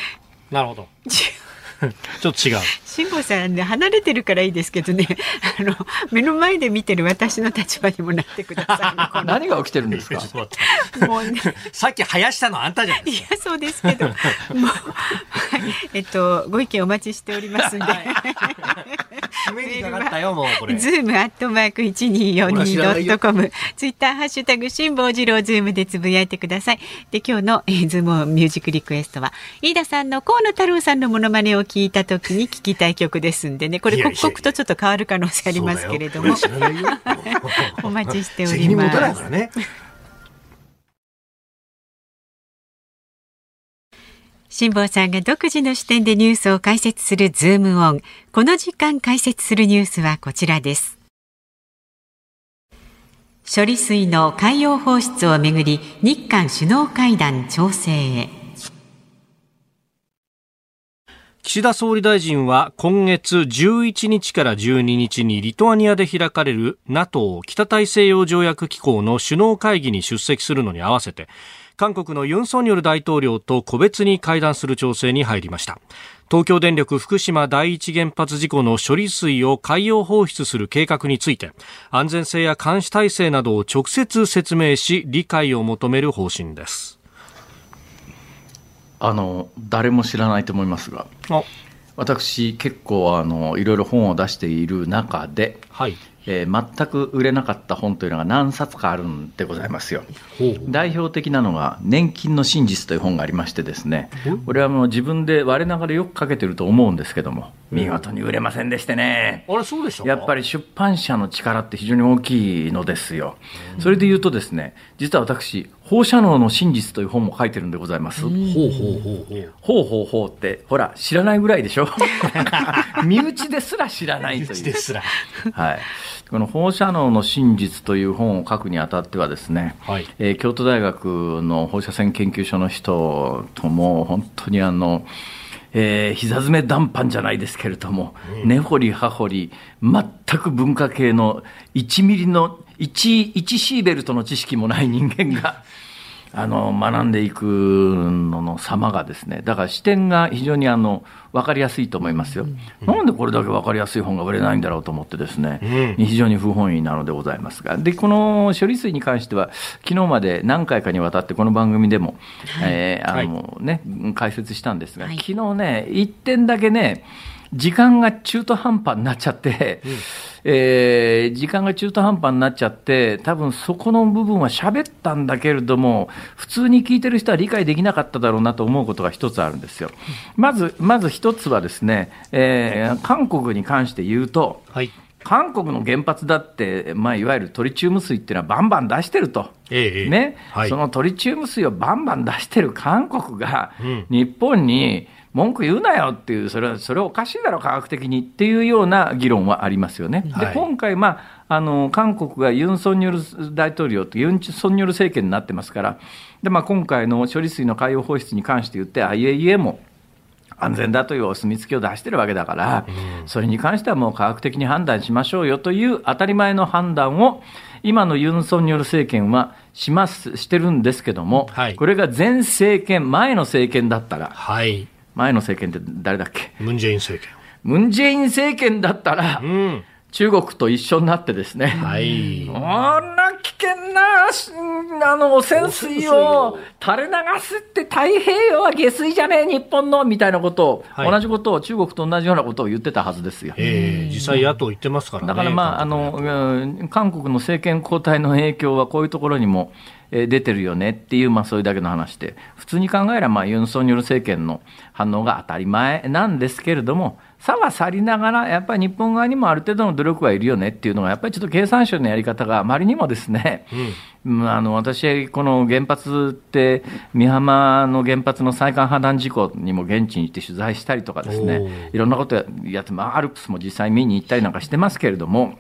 Speaker 3: なるほど。ちょっと違う。
Speaker 2: 辛坊さんね離れてるからいいですけどね、あの目の前で見てる私の立場にもなってくださ
Speaker 1: い、何が起きてるんですか？
Speaker 3: もうね、さっき囃したのあんたじゃない
Speaker 2: いやそうですけど、もう、えっとご意見お待ちしておりますんで。ズームアットマーク一二四二ドットコム、ツイッターハッシュタグ辛坊治郎ズームでつぶやいてください。で今日の、えー、ズームミュージックリクエストは飯田さんの河野太郎さんのモノマネを聞いた時に聞きたい曲ですんでねこれ刻々とちょっと変わる可能性ありますけれども お待ちしております。辛坊さんが独自の視点でニュースを解説するズームオン。この時間解説するニュースはこちらです。処理水の海洋放出をめぐり日韓首脳会談調整へ。
Speaker 3: 岸田総理大臣は今月11日から12日にリトアニアで開かれる NATO 北大西洋条約機構の首脳会議に出席するのに合わせて韓国のユン・ソンニョル大統領と個別に会談する調整に入りました。東京電力福島第一原発事故の処理水を海洋放出する計画について安全性や監視体制などを直接説明し理解を求める方針です。
Speaker 1: あの誰も知らないと思いますが私、結構あのいろいろ本を出している中で、
Speaker 3: はい。
Speaker 1: えー、全く売れなかった本というのが何冊かあるんでございますよ。代表的なのが「年金の真実」という本がありましてですねこれはもう自分で我ながらよく書けてると思うんですけども見事に売れませんでしてね。
Speaker 3: あれそうでした
Speaker 1: やっぱり出版社の力って非常に大きいのですよ。それで言うとですね実は私放射能の真実という本も書いてるんでございます。ほうほうほうほう。ほうほうほうって、ほら、知らないぐらいでしょ？身内ですら知らないという。身内ですら。はい。この放射能の真実という本を書くにあたってはですね、はい、えー、京都大学の放射線研究所の人とも本当にあの、えー、膝詰め談判じゃないですけれども、根、掘り葉掘り、全く文化系の1ミリの1、1シーベルトの知識もない人間が、あの学んでいくのの様がですねだから視点が非常にあの分かりやすいと思いますよ、うん、なんでこれだけ分かりやすい本が売れないんだろうと思ってですね、うん、非常に不本意なのでございますが。でこの処理水に関しては昨日まで何回かにわたってこの番組でも、はい、えー、あのね、解説したんですが、はい、昨日ね1点だけね時間が中途半端になっちゃって、うん。えー、時間が中途半端になっちゃって、多分そこの部分は喋ったんだけれども、普通に聞いてる人は理解できなかっただろうなと思うことが一つあるんですよ。まず、まず一つはですね、えー、韓国に関して言うと、はい、韓国の原発だって、まあ、いわゆるトリチウム水っていうのはバンバン出してると、ええ、ね、はい、そのトリチウム水をバンバン出してる韓国が、日本に、文句言うなよっていう、それは、それはおかしいだろ、科学的にっていうような議論はありますよね。はい、で、今回、まあ、あの、韓国がユン・ソンニョル大統領とユン・ソンニョル政権になってますから、で、まあ、今回の処理水の海洋放出に関して言って、IAEA も、安全だというお墨付きを出してるわけだから、それに関してはもう科学的に判断しましょうよという当たり前の判断を、今のユン・ソンニョル政権はします、してるんですけども、はい、これが前政権、前の政権だったら、
Speaker 3: はい、
Speaker 1: 前の政権って誰だっけ？
Speaker 3: ムン・ジェイン政権。
Speaker 1: ムン・ジェイン政権だったら、うん、中国と一緒になってですね、
Speaker 3: はい、こ
Speaker 1: んな危険なあの汚染水を垂れ流すって太平洋は下水じゃねえ、日本のみたいなことを、はい、同じことを中国と同じようなことを言ってたはずですよ。
Speaker 3: えー、実際、野党言ってますからね。
Speaker 1: だから、まああの、韓国の政権交代の影響はこういうところにも、え出てるよねっていう、まあ、それだけの話で、普通に考えれば、まあ、ユン・ソンニョル政権の反応が当たり前なんですけれども、差は去りながら、やっぱり日本側にもある程度の努力はいるよねっていうのが、やっぱりちょっと経産省のやり方があまりにもですね、うん、あの私、この原発って、美浜の原発の再管破断事故にも現地に行って取材したりとかですね、いろんなことやって、まあ、アルプスも実際見に行ったりなんかしてますけれども、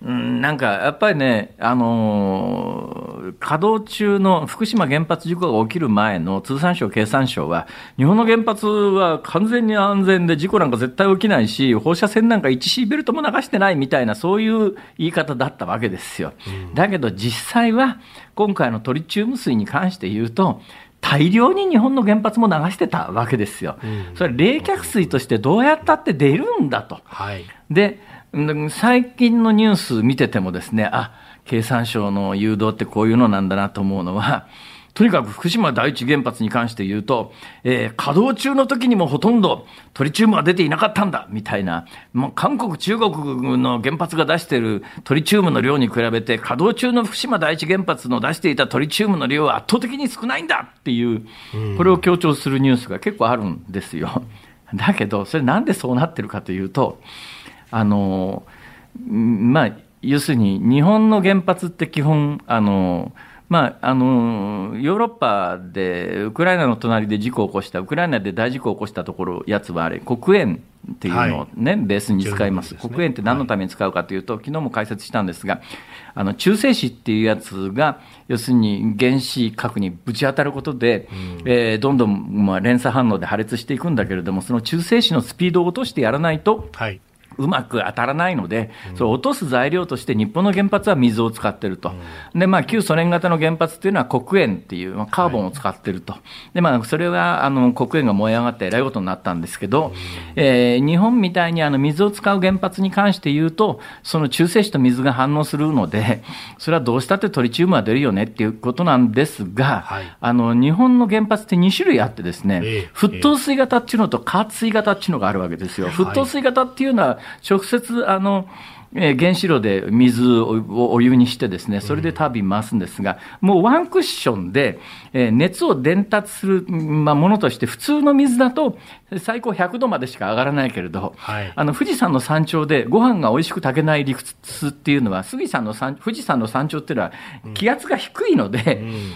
Speaker 1: うん、なんかやっぱりね、あのー、稼働中の福島原発事故が起きる前の通産省、経産省は、日本の原発は完全に安全で事故なんか絶対起きないし、放射線なんか1シーベルトも流してないみたいな、そういう言い方だったわけですよ。うん、だけど実際は、今回のトリチウム水に関して言うと、大量に日本の原発も流してたわけですよ。うん、それ冷却水としてどうやったって出るんだと。はい、で最近のニュース見ててもですね、あ、経産省の誘導ってこういうのなんだなと思うのは、とにかく福島第一原発に関して言うと、えー、稼働中の時にもほとんどトリチウムは出ていなかったんだ、みたいな。もう韓国、中国の原発が出しているトリチウムの量に比べて、稼働中の福島第一原発の出していたトリチウムの量は圧倒的に少ないんだっていう、これを強調するニュースが結構あるんですよ。だけど、それなんでそうなってるかというと、あのまあ、要するに日本の原発って基本、あのまあ、あのヨーロッパでウクライナの隣で事故を起こした、ウクライナで大事故を起こしたところ、やつはあれ、黒煙っていうのをね、はい、ベースに使います、ね、黒煙って何のために使うかというと、はい、昨日も解説したんですが、あの中性子っていうやつが、要するに原子核にぶち当たることで、うん、えー、どんどんまあ連鎖反応で破裂していくんだけれども、その中性子のスピードを落としてやらないと、はいうまく当たらないので、それを落とす材料として日本の原発は水を使ってると。で、まあ、旧ソ連型の原発っていうのは黒鉛っていう、まあ、カーボンを使ってると。で、まあ、それは、あの、黒鉛が燃え上がってえらいことになったんですけど、えー、日本みたいにあの、水を使う原発に関して言うと、その中性子と水が反応するので、それはどうしたってトリチウムは出るよねっていうことなんですが、はい、あの、日本の原発って2種類あってですね、えー、沸騰水型っていうのと加圧水型っていうのがあるわけですよ。沸騰水型っていうのは、直接、あの、えー、原子炉で水をお湯にしてですね、それでタービン回すんですが、もうワンクッションで、えー、熱を伝達する、まあ、ものとして、普通の水だと最高100度までしか上がらないけれど、はい、あの富士山の山頂でご飯が美味しく炊けない理屈っていうのは、富士山の山富士山の山頂っていうのは気圧が低いので、うん、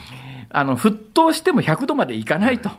Speaker 1: あの沸騰しても100度までいかないと。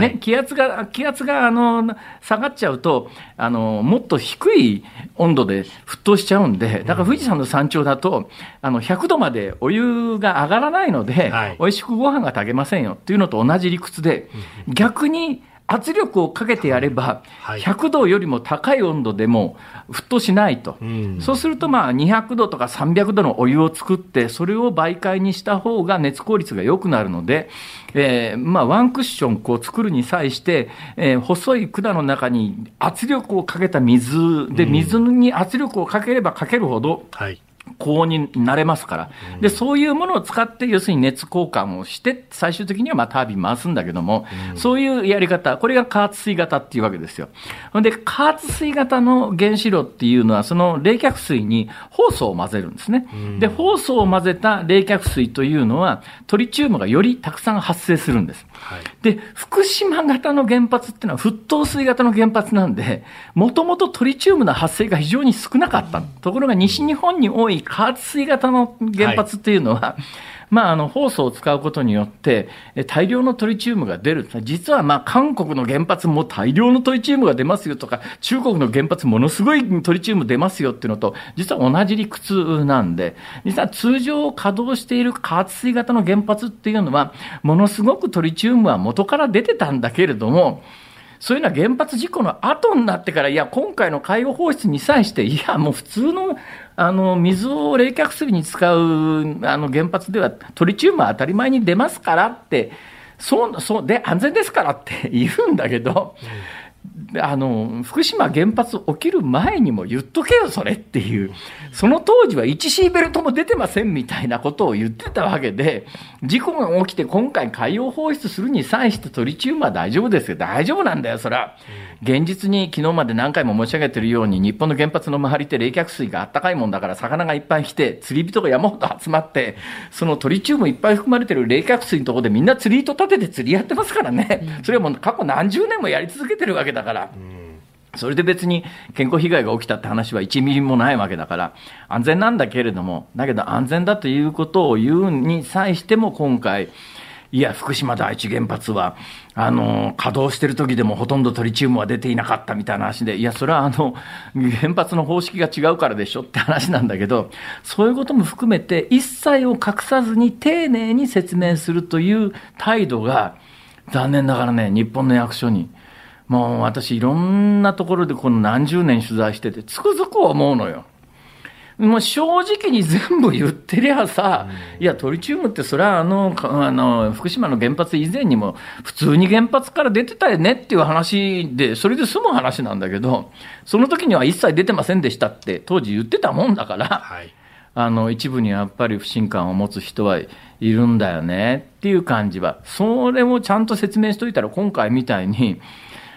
Speaker 1: ね、気圧が、気圧が、あの、下がっちゃうと、あの、もっと低い温度で沸騰しちゃうんで、だから富士山の山頂だと、あの、100度までお湯が上がらないので、はい、美味しくご飯が炊けませんよっていうのと同じ理屈で、逆に、圧力をかけてやれば、100度よりも高い温度でも沸騰しないと、そうするとまあ200度とか300度のお湯を作って、それを媒介にした方が熱効率が良くなるので、えー、まあワンクッションこう作るに際して、えー、細い管の中に圧力をかけた水で、水に圧力をかければかけるほど、はい高温になれますから、でそういうものを使って、要するに熱交換をして、最終的にはまあタービン回すんだけども、うん、そういうやり方、これが加圧水型っていうわけですよ。で、加圧水型の原子炉っていうのは、その冷却水に酵素を混ぜるんですね。うん、で、酵素を混ぜた冷却水というのは、トリチウムがよりたくさん発生するんです。はい、で、福島型の原発っていうのは沸騰水型の原発なんで、もともとトリチウムの発生が非常に少なかった。ところが西日本に多い加圧水型の原発っていうのは、はい、まあ、あの、ホースを使うことによって、大量のトリチウムが出る。実は、まあ、韓国の原発も大量のトリチウムが出ますよとか、中国の原発ものすごいトリチウム出ますよっていうのと、実は同じ理屈なんで、実は通常稼働している加圧水型の原発っていうのは、ものすごくトリチウムは元から出てたんだけれども、そういうのは原発事故の後になってから、いや、今回の海洋放出に際して、いや、もう普通のあの水を冷却するに使うあの原発ではトリチウムは当たり前に出ますからって、そうそうで安全ですからって言うんだけど、あの福島原発起きる前にも言っとけよ、それっていう、その当時は1シーベルトも出てませんみたいなことを言ってたわけで、事故が起きて今回海洋放出するに際してトリチウムは大丈夫ですよ、大丈夫なんだよ、それは。現実に昨日まで何回も申し上げているように、日本の原発の周りって冷却水があったかいもんだから、魚がいっぱい来て、釣り人が山ほど集まって、そのトリチウムいっぱい含まれてる冷却水のところでみんな釣り糸立てて釣りやってますからね。それはもう過去何十年もやり続けてるわけだから。それで別に健康被害が起きたって話は1ミリもないわけだから、安全なんだけれども、だけど安全だということを言うに際しても今回、いや、福島第一原発は、あの、稼働してる時でもほとんどトリチウムは出ていなかったみたいな話で、いや、それはあの、原発の方式が違うからでしょって話なんだけど、そういうことも含めて、一切を隠さずに丁寧に説明するという態度が、残念ながらね、日本の役所に、もう私いろんなところでこの何十年取材してて、つくづく思うのよ。もう正直に全部言ってりゃさ、いや、トリチウムってそれはあの、あの、福島の原発以前にも普通に原発から出てたよねっていう話で、それで済む話なんだけど、その時には一切出てませんでしたって当時言ってたもんだから、はい、あの、一部にやっぱり不信感を持つ人はいるんだよねっていう感じは、それをちゃんと説明しといたら今回みたいに、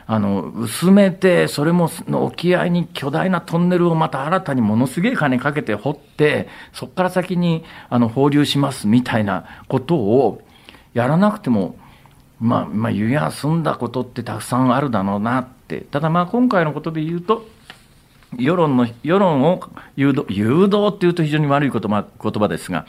Speaker 1: あの、薄めて、それも沖合に巨大なトンネルをまた新たにものすげえ金かけて掘って、そこから先にあの放流しますみたいなことをやらなくても、まあ、まあ、湯や済んだことってたくさんあるだろうなって。ただまあ今回のことで言うと、世論の、世論を誘導、誘導っていうと非常に悪い言葉言葉ですが、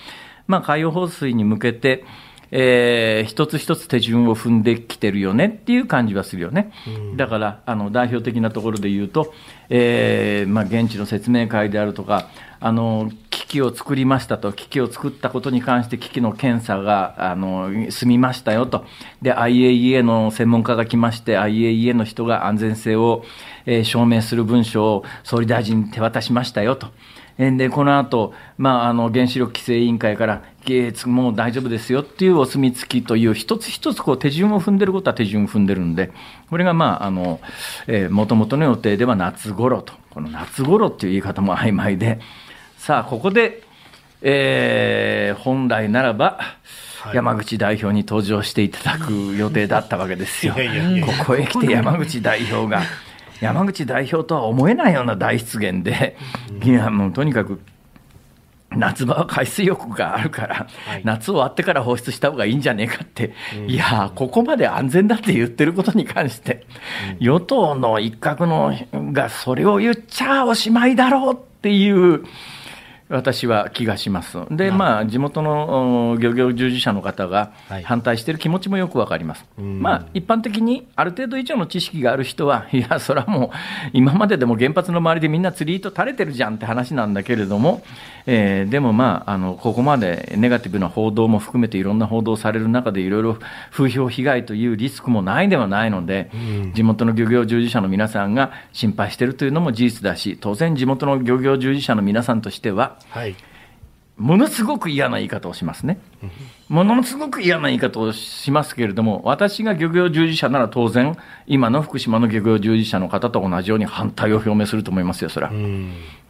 Speaker 1: まあ海洋放水に向けて、えー、一つ一つ手順を踏んできてるよねっていう感じはするよね。だから、あの、代表的なところで言うと、えー、まあ、現地の説明会であるとか、あの、機機器を作りましたと、機器を作ったことに関して機器の検査があの済みましたよと、で、IAEA の専門家が来まして、IAEA の人が安全性を、えー、証明する文書を総理大臣に手渡しましたよと。で、この後、まあ、あの、原子力規制委員会から、もう大丈夫ですよっていうお墨付きという、一つ一つこう手順を踏んでることは手順を踏んでるんで、これがまあ、あの、えー、もともとの予定では夏頃と、この夏頃っていう言い方も曖昧で、さあ、ここで、えー、本来ならば、山口代表に登場していただく予定だったわけですよ。ここへ来て山口代表が、山口代表とは思えないような大失言で、いや、もうとにかく、夏場は海水浴があるから、はい、夏終わってから放出した方がいいんじゃねえかって、うん、いや、ここまで安全だって言ってることに関して、うん、与党の一角のがそれを言っちゃおしまいだろうっていう、私は気がします。で、まあ、地元の漁業従事者の方が反対している気持ちもよくわかります。はい、まあ、一般的にある程度以上の知識がある人は、いや、それはもう、今まででも原発の周りでみんな釣り糸垂れてるじゃんって話なんだけれども、えー、でもまあ、あの、ここまでネガティブな報道も含めていろんな報道される中でいろいろ風評被害というリスクもないではないので、地元の漁業従事者の皆さんが心配しているというのも事実だし、当然地元の漁業従事者の皆さんとしては、はい、ものすごく嫌な言い方をしますね。ものすごく嫌な言い方をしますけれども、私が漁業従事者なら当然、今の福島の漁業従事者の方と同じように反対を表明すると思いますよ、それは。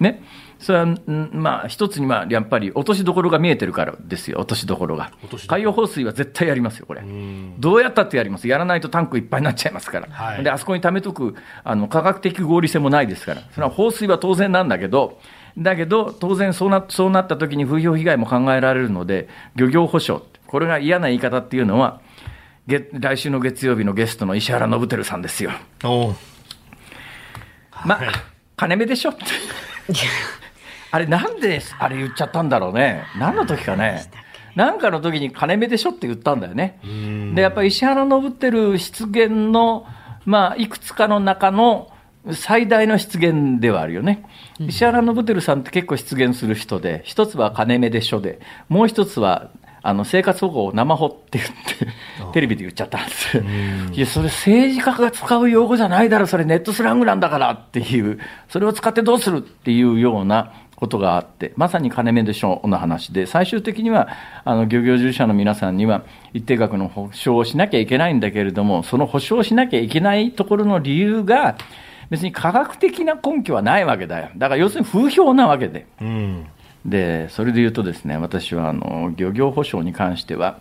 Speaker 1: ね。それは、まあ、一つにはやっぱり落としどころが見えてるからですよ、落としどころが。海洋放水は絶対やりますよ、これ。どうやったってやります。やらないとタンクいっぱいになっちゃいますから。はい、で、あそこに貯めとく、あの、科学的合理性もないですから。それは放水は当然なんだけど、だけど、当然そうなそうなった時に風評被害も考えられるので、漁業保障、これが嫌な言い方っていうのは、来週の月曜日のゲストの石原伸晃さんですよ。まあ、金目でしょ？って。あれ、なんであれ言っちゃったんだろうね。何の時かね。なんかの時に金目でしょって言ったんだよね。で、やっぱり石原伸晃出現の、まあ、いくつかの中の、最大の失言ではあるよね。石原伸晃さんって結構失言する人で、一つは金目でしょで、もう一つは、あの、生活保護を生保って言って、テレビで言っちゃったんです。いや、それ政治家が使う用語じゃないだろ、それネットスラングなんだからっていう、それを使ってどうするっていうようなことがあって、まさに金目でしょの話で、最終的には、あの、漁業従事者の皆さんには、一定額の保証をしなきゃいけないんだけれども、その保証をしなきゃいけないところの理由が、別に科学的な根拠はないわけだよ。だから要するに風評なわけで。うん、で、それで言うとですね、私はあの、漁業保障に関しては、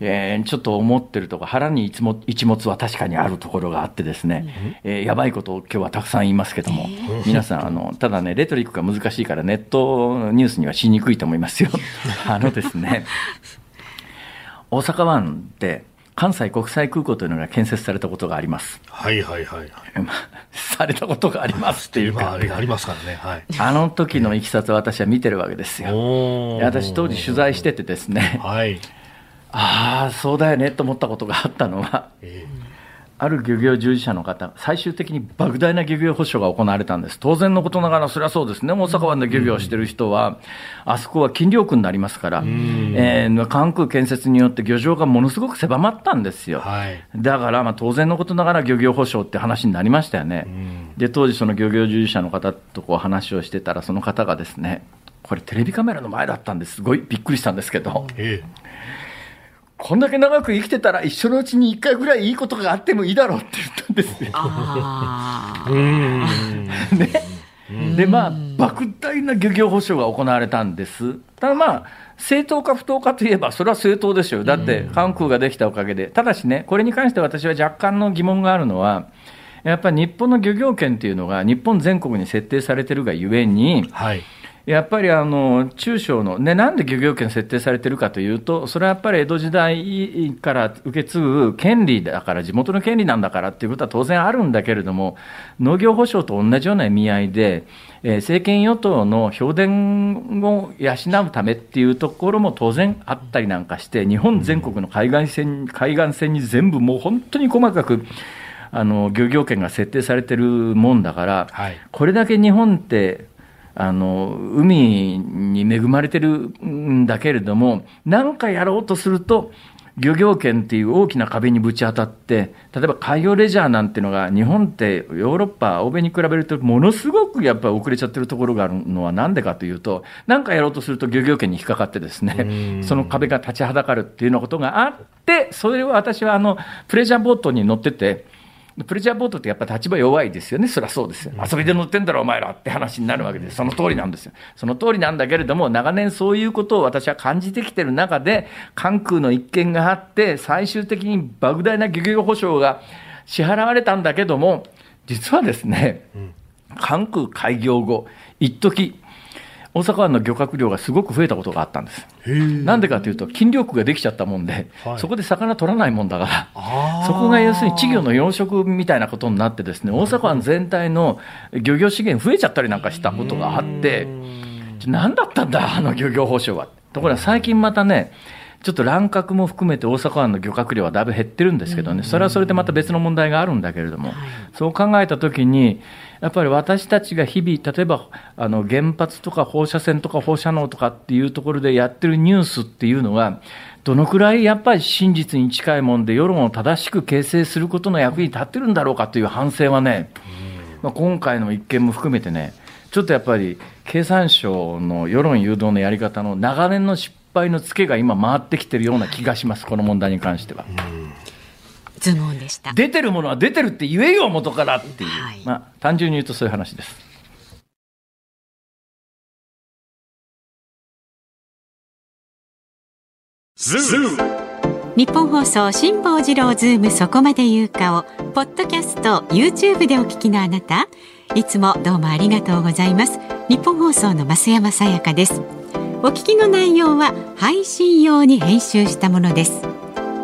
Speaker 1: えー、ちょっと思ってるとこ腹に一物一物は確かにあるところがあってですね、えー、やばいことを今日はたくさん言いますけども、皆さん、あの、ただね、レトリックが難しいからネットニュースにはしにくいと思いますよ。あのですね、大阪湾って関西国際空港というのが建設されたことがあります。
Speaker 3: はいはいはい。
Speaker 1: されたことがありますっていうか。
Speaker 3: ありますからね。はい。
Speaker 1: あの時のいきさつは私は見てるわけですよ。私当時取材しててですね。はい。ああ、そうだよねと思ったことがあったのは、えー、ある漁業従事者の方、最終的に莫大な漁業保障が行われたんです。当然のことながら、それはそうですね。大阪湾で漁業をしてる人は、あそこは禁漁区になりますから、えー、関空建設によって漁場がものすごく狭まったんですよ。はい、だから、まあ、当然のことながら漁業保障って話になりましたよね。で、当時その漁業従事者の方とこう話をしてたら、その方がですね、これテレビカメラの前だったんですごいびっくりしたんですけど、ええこんだけ長く生きてたら一緒のうちに一回ぐらいいいことがあってもいいだろうって言ったんですよ。ね、でまあ莫大な漁業保障が行われたんです。ただまあ正当か不当かといえばそれは正当ですよ。だって関空ができたおかげで。ただしねこれに関して私は若干の疑問があるのは。やっぱり日本の漁業権っていうのが日本全国に設定されてるがゆえに、はいやっぱりあの中小の、ね、なんで漁業権設定されてるかというと、それはやっぱり江戸時代から受け継ぐ権利だから、地元の権利なんだからっていうことは当然あるんだけれども、農業保障と同じような意味合いで、えー、政権与党の評伝を養うためっていうところも当然あったりなんかして、日本全国の海岸線海岸線に全部もう本当に細かく、あの漁業権が設定されてるもんだから、はい、これだけ日本ってあの、海に恵まれてるんだけれども、なんかやろうとすると、漁業権っていう大きな壁にぶち当たって、例えば海洋レジャーなんていうのが、日本ってヨーロッパ、欧米に比べると、ものすごくやっぱり遅れちゃってるところがあるのはなんでかというと、なんかやろうとすると漁業権に引っかかってですね、その壁が立ちはだかるっていうようなことがあって、それを私はあの、プレジャーボートに乗ってて、プレジャーボートってやっぱ立場弱いですよね、そりゃそうですよ、遊びで乗ってんだろ、お前らって話になるわけです、その通りなんですよ、その通りなんだけれども、長年そういうことを私は感じてきてる中で、関空の一件があって、最終的に莫大な漁業保障が支払われたんだけども、実はですね、関空開業後、一時大阪湾の漁獲量がすごく増えたことがあったんです。なんでかというと、筋力ができちゃったもんで、はい、そこで魚取らないもんだから、そこが要するに稚魚の養殖みたいなことになって、ですね大阪湾全体の漁業資源増えちゃったりなんかしたことがあって、なん。だったんだ、あの漁業保障は。ところが最近またね、ちょっと乱獲も含めて大阪湾の漁獲量はだいぶ減ってるんですけどね、それはそれでまた別の問題があるんだけれども、そう考えたときに、やっぱり私たちが日々、例えばあの原発とか放射線とか放射能とかっていうところでやってるニュースっていうのは、どのくらいやっぱり真実に近いもんで、世論を正しく形成することの役に立ってるんだろうかという反省はね、まあ、今回の一件も含めてね、ちょっとやっぱり経産省の世論誘導のやり方の長年の失敗のツケが今回ってきてるような気がします、この問題に関しては。
Speaker 2: 頭脳でした。
Speaker 1: 出てるものは出てるって言えよ元からっていう、はい、まあ単純に言うとそういう話です。
Speaker 2: ニッポン放送辛坊治郎ズームそこまで言うかをポッドキャスト YouTube でお聞きのあなた。いつもどうもありがとうございます。ニッポン放送の増山さやかです。お聞きの内容は配信用に編集したものです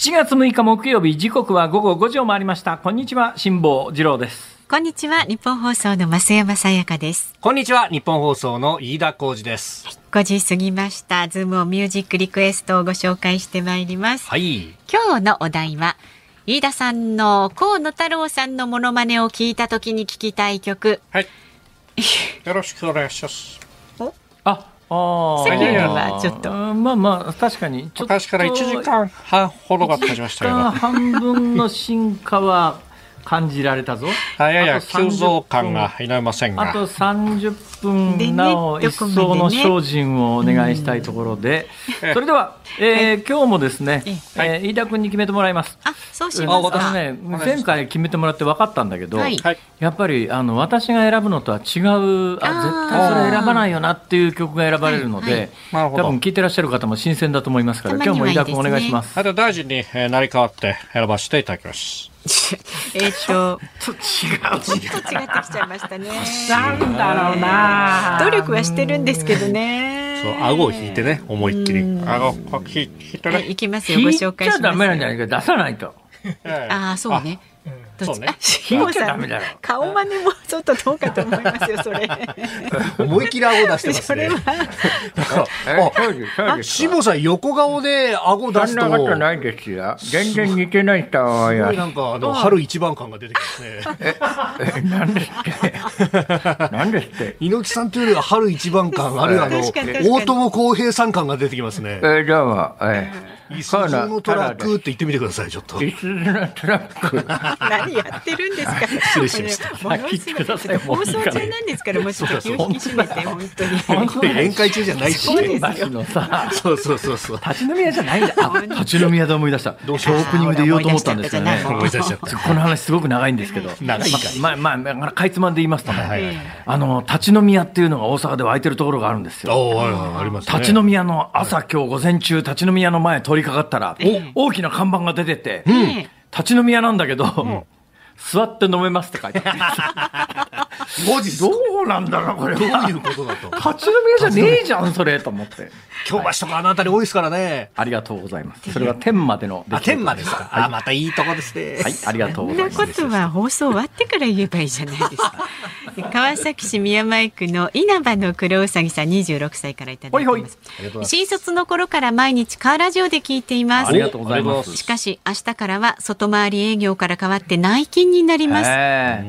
Speaker 1: 7月6日木曜日時刻は午後5時を回りました。こんにちは辛坊治郎です。
Speaker 2: こんにちは日本放送の増山さやかです。
Speaker 3: こんにちは日本放送の飯田浩二です。
Speaker 2: 5時過ぎました。ズームをミュージックリクエストをご紹介してまいります。
Speaker 3: はい。
Speaker 2: 今日のお題は飯田さんの河野太郎さんのモノマネを聞いた時に聞きたい曲。
Speaker 3: はい。よろしくお願いします。
Speaker 1: ああ
Speaker 2: 世間はちょっと。
Speaker 1: まあまあ確かに。
Speaker 3: ちょっと。昔から1時間半ほどが経ちましたけど。
Speaker 1: 半分の進化は感じられたぞ。
Speaker 3: やや急増感がいません
Speaker 1: が。あと30分なお一層の精進をお願いしたいところで、それでは、えー、今日もですね、え飯田君に決めてもらいます。
Speaker 2: あ、そうします
Speaker 1: か。ね、前回決めてもらって分かったんだけど、やっぱりあの私が選ぶのとは違う、あ絶対それ選ばないよなっていう曲が選ばれるので、多分聞いてらっしゃる方も新鮮だと思いますから、今日も飯田君お願いします。
Speaker 3: あと大臣に成り代わって選ばせていただきます。
Speaker 2: えっと、
Speaker 1: ちょっと違う。
Speaker 2: 違ってきちゃいましたね。
Speaker 1: なんだろうな。
Speaker 2: 努力はしてるんですけどね。
Speaker 3: そう、顎を引いてね、思いっきり。顎を引いてね。
Speaker 2: いきますよ、ご紹介します。
Speaker 1: 引いちゃダメなんじゃないか、出さないと。
Speaker 2: ああ、そうね。
Speaker 3: そうね。
Speaker 2: 辛坊さん、顔真似もちょっとどうかと思いますよ、それ。
Speaker 3: 思い切り顎出してますね。それは。辛坊さん、横顔で顎出すと。
Speaker 1: そんなことないですよ。全然似てない人は。
Speaker 3: なんか、あの、春一番感が出てきますね。
Speaker 1: え、なんですって。なんですって。
Speaker 3: 猪木さんというよりは春一番感、あるいはあの、大友康平さん感が出てきますね。
Speaker 1: え、どうも、え。
Speaker 3: いすゞのトラックって言ってみてください、ちょっと。
Speaker 1: いすゞのトラック。
Speaker 2: 何やってるんですか？
Speaker 3: 失礼しました。
Speaker 2: 放送中なんですから、もうちょっと気を引き締めて、本当に。
Speaker 3: 本当に宴会中じゃないし。
Speaker 2: そう
Speaker 3: そうそうそうそう。
Speaker 1: 立ち飲み屋じゃないんだ。あ、立ち飲み屋で思い出した。どうしようオープニングで言おうと思ったんですよね。
Speaker 3: 思い出しちゃった。
Speaker 1: この話すごく長いんですけど。
Speaker 3: 長いかい
Speaker 1: まあまあまあかいつまんで言いますとね、あの立ち飲み屋っていうのが大阪では空いてるところがあるんですよ。
Speaker 3: おお、ありますね。
Speaker 1: 立ち飲み屋の朝、今日午前中、立ち飲み屋の前通りかかったら、大きな看板が出てて、立ち飲み屋なんだけど、座って飲めますって書いてある。
Speaker 3: 文字
Speaker 1: どうなんだろう、これ
Speaker 3: どう
Speaker 1: は。
Speaker 3: いうことだと。
Speaker 1: 立ち飲み屋じゃねえじゃん、それ、と思って。
Speaker 3: 京橋とかあの辺り多いですからね。
Speaker 1: ありがとうございます。それは天までの出
Speaker 3: あ、天満ですか。あ、またいいとこですね。
Speaker 1: はい、ありがとうご
Speaker 2: そんな
Speaker 1: ざいます。
Speaker 2: ことは放送終わってから言えばいいじゃないですか。で 川崎市宮前区の稲葉の黒うさぎさん26歳からいただいてます。
Speaker 1: ほいほい
Speaker 3: ありがとうございます
Speaker 2: 新卒の頃から毎日カーラジオで聞いています
Speaker 1: あり。がとうございます。
Speaker 2: しかし明日からは外回り営業から変わって内勤になります。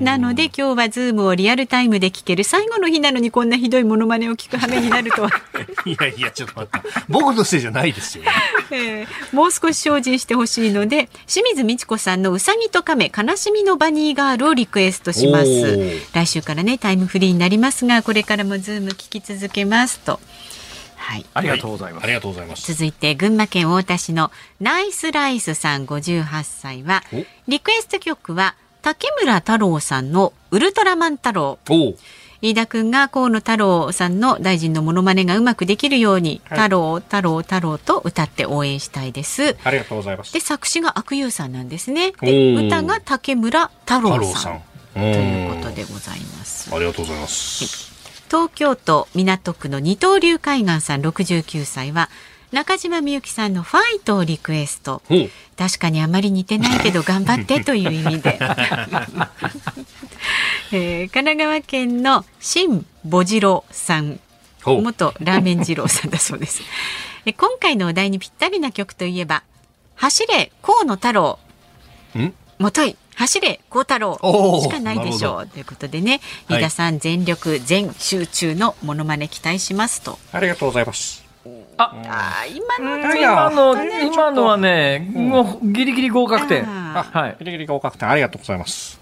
Speaker 2: なので今日はズームをリアルタイムで聞ける最後の日なのにこんなひどいモノマネを聞く羽目になるとは、
Speaker 3: いやいや、ちょっと待って。僕のせいじゃないですよ。
Speaker 2: えーもう少し精進してほしいので清水ミチコさんのうさぎと亀悲しみのバニーガールをリクエストします来週からねタイムフリーになりますがこれからもズーム聞き続けますとはい
Speaker 1: ありがとうございます
Speaker 3: あ。りがとうございます。
Speaker 2: 続いて群馬県太田市のナイスライスさん58歳は
Speaker 3: お
Speaker 2: リクエスト曲は竹村太郎さんのウルトラマン太郎。飯田くんが河野太郎さんの大臣のモノマネがうまくできるように、太郎太郎太郎と歌って応援したいです。
Speaker 3: ありがとうございます。
Speaker 2: で作詞が悪友さんなんですね。
Speaker 3: お
Speaker 2: で
Speaker 3: ー
Speaker 2: 歌が竹村太郎さん
Speaker 3: 太郎さん。
Speaker 2: ということでございます。
Speaker 3: ありがとうございます。
Speaker 2: 東京都港区の二刀流海岸さん69歳は中島みゆきさんのファイトをリクエスト。確かにあまり似てないけど頑張ってという意味で、えー神奈川県の新ボジロさん。元ラーメン二郎さんだそうです。え今回のお題にぴったりな曲といえば走れ河野太郎。
Speaker 3: ん？
Speaker 2: もとい走れ幸太郎。しかないでしょ
Speaker 3: な
Speaker 2: うということでね
Speaker 3: はい
Speaker 2: 飯田さん全力全集中のモノマネ期待しますと、
Speaker 3: ありがとうございます。
Speaker 2: あー今の
Speaker 1: 今の、今のはね、もうギリギリ合格点。
Speaker 2: あ
Speaker 1: はい。
Speaker 3: ギリギリ合格点ありがとうございます。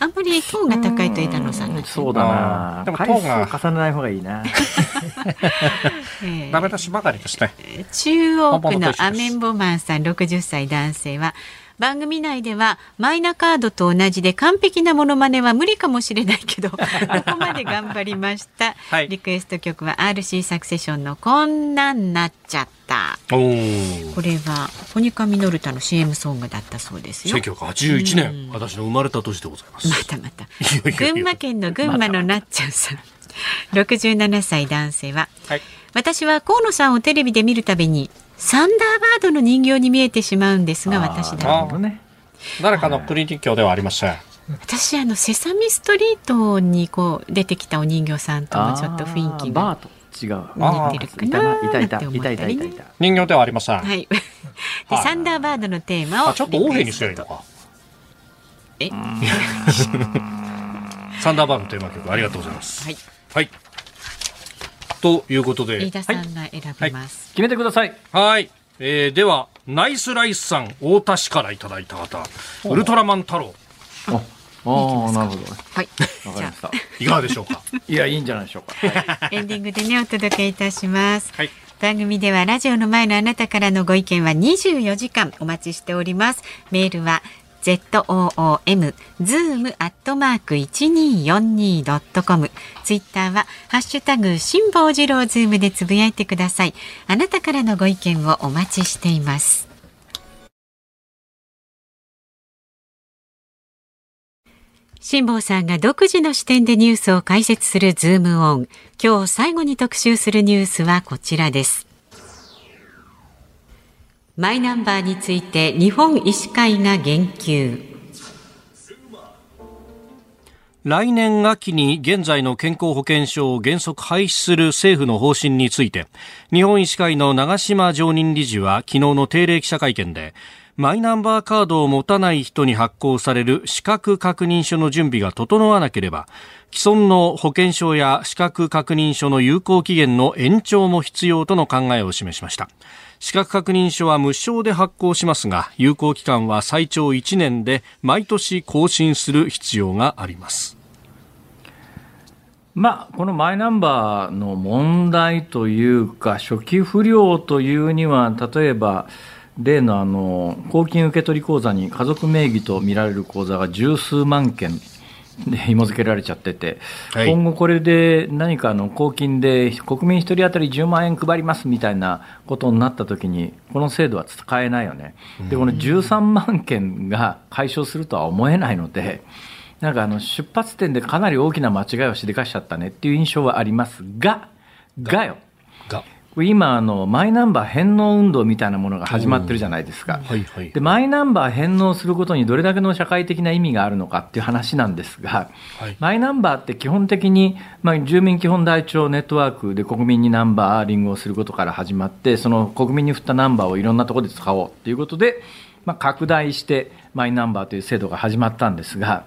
Speaker 2: あんまりトーンが高いと枝野さん
Speaker 1: そうだな。
Speaker 3: でも
Speaker 1: 回
Speaker 3: トーンが
Speaker 1: 数重ねない方がいいな。
Speaker 2: えー
Speaker 3: ダメ出しばかりですね。
Speaker 2: 中央区のアメンボマンさん60歳男性は番組内ではマイナカードと同じで完璧なモノマネは無理かもしれないけど ここまで頑張りました、
Speaker 3: はい。
Speaker 2: リクエスト曲は RC サクセションのこんなんなっちゃった。これはコニカミノルタの CM ソングだったそうですよ。
Speaker 3: 1981年、私の生まれた年でございます。
Speaker 2: またまた。群馬県の群馬のなっちゃんさん。67歳男性は
Speaker 3: はい。
Speaker 2: 私は河野さんをテレビで見るたびにサンダーバードの人形に見えてしまうんですが私
Speaker 1: な
Speaker 2: だ
Speaker 1: るほどね。
Speaker 3: 誰かのクリニックではありません。
Speaker 2: 私あのセサミストリートにこう出てきたお人形さんともちょっと雰囲気が
Speaker 1: あーバーと違う。
Speaker 2: 似てるか
Speaker 1: な、
Speaker 2: って思ったりね
Speaker 1: たいたいた。
Speaker 3: 人形ではありません。
Speaker 2: はい でサンダーバードのテーマを
Speaker 3: あ、ちょっと横柄にすればいいのか。
Speaker 2: え？
Speaker 3: サンダーバードのテーマ曲ありがとうございます。
Speaker 2: はい
Speaker 3: はい。ということで。
Speaker 2: 飯、田さんが選びます、
Speaker 1: 決めてください。
Speaker 3: はい。えー、では、ナイスライスさん、太田市からいただいた方、ウルトラマン太郎、
Speaker 1: お、ああ、なるほど。
Speaker 2: はい。
Speaker 1: わかりました。
Speaker 3: いかがでしょうか？
Speaker 1: いや、いいんじゃないでしょうか。
Speaker 2: エンディングでねお届けいたします、
Speaker 3: はい。
Speaker 2: 番組ではラジオの前のあなたからのご意見は24時間お待ちしております。メールは zoom zoom アットマーク 1242.com ツイッターはハッシュタグ辛坊治郎ズームでつぶやいてくださいあなたからのご意見をお待ちしています辛坊さんが独自の視点でニュースを解説するズームオン。今日最後に特集するニュースはこちらです。マイナンバーについて日本医師会が言及。
Speaker 3: 来年秋に現在の健康保険証を原則廃止する政府の方針について、日本医師会の長島常任理事は昨日の定例記者会見で、マイナンバーカードを持たない人に発行される資格確認書の準備が整わなければ、既存の保険証や資格確認書の有効期限の延長も必要との考えを示しました。資格確認書は無償で発行しますが有効期間は最長1年で毎年更新する必要があります。
Speaker 1: まあ、このマイナンバーの問題というか、初期不良というには、例えば、例のあの公金受取口座に家族名義と見られる口座が十数万件。で紐付けられちゃってて、はい、今後これで何かの公金で国民1人当たり10万円配りますみたいなことになったときに、この制度は使えないよね、でこの13万件が解消するとは思えないので、なんかあの出発点でかなり大きな間違いをしでかしちゃったねっていう印象はありますが、がよ。が今あの、マイナンバー返納運動みたいなものが始まってるじゃないですか、はいはい、でマイナンバー返納することにどれだけの社会的な意味があるのかっていう話なんですが、はい、マイナンバーって基本的に、まあ、住民基本台帳ネットワークで国民にナンバーリングをすることから始まって、その国民に振ったナンバーをいろんなところで使おうということで、まあ、拡大してマイナンバーという制度が始まったんですが、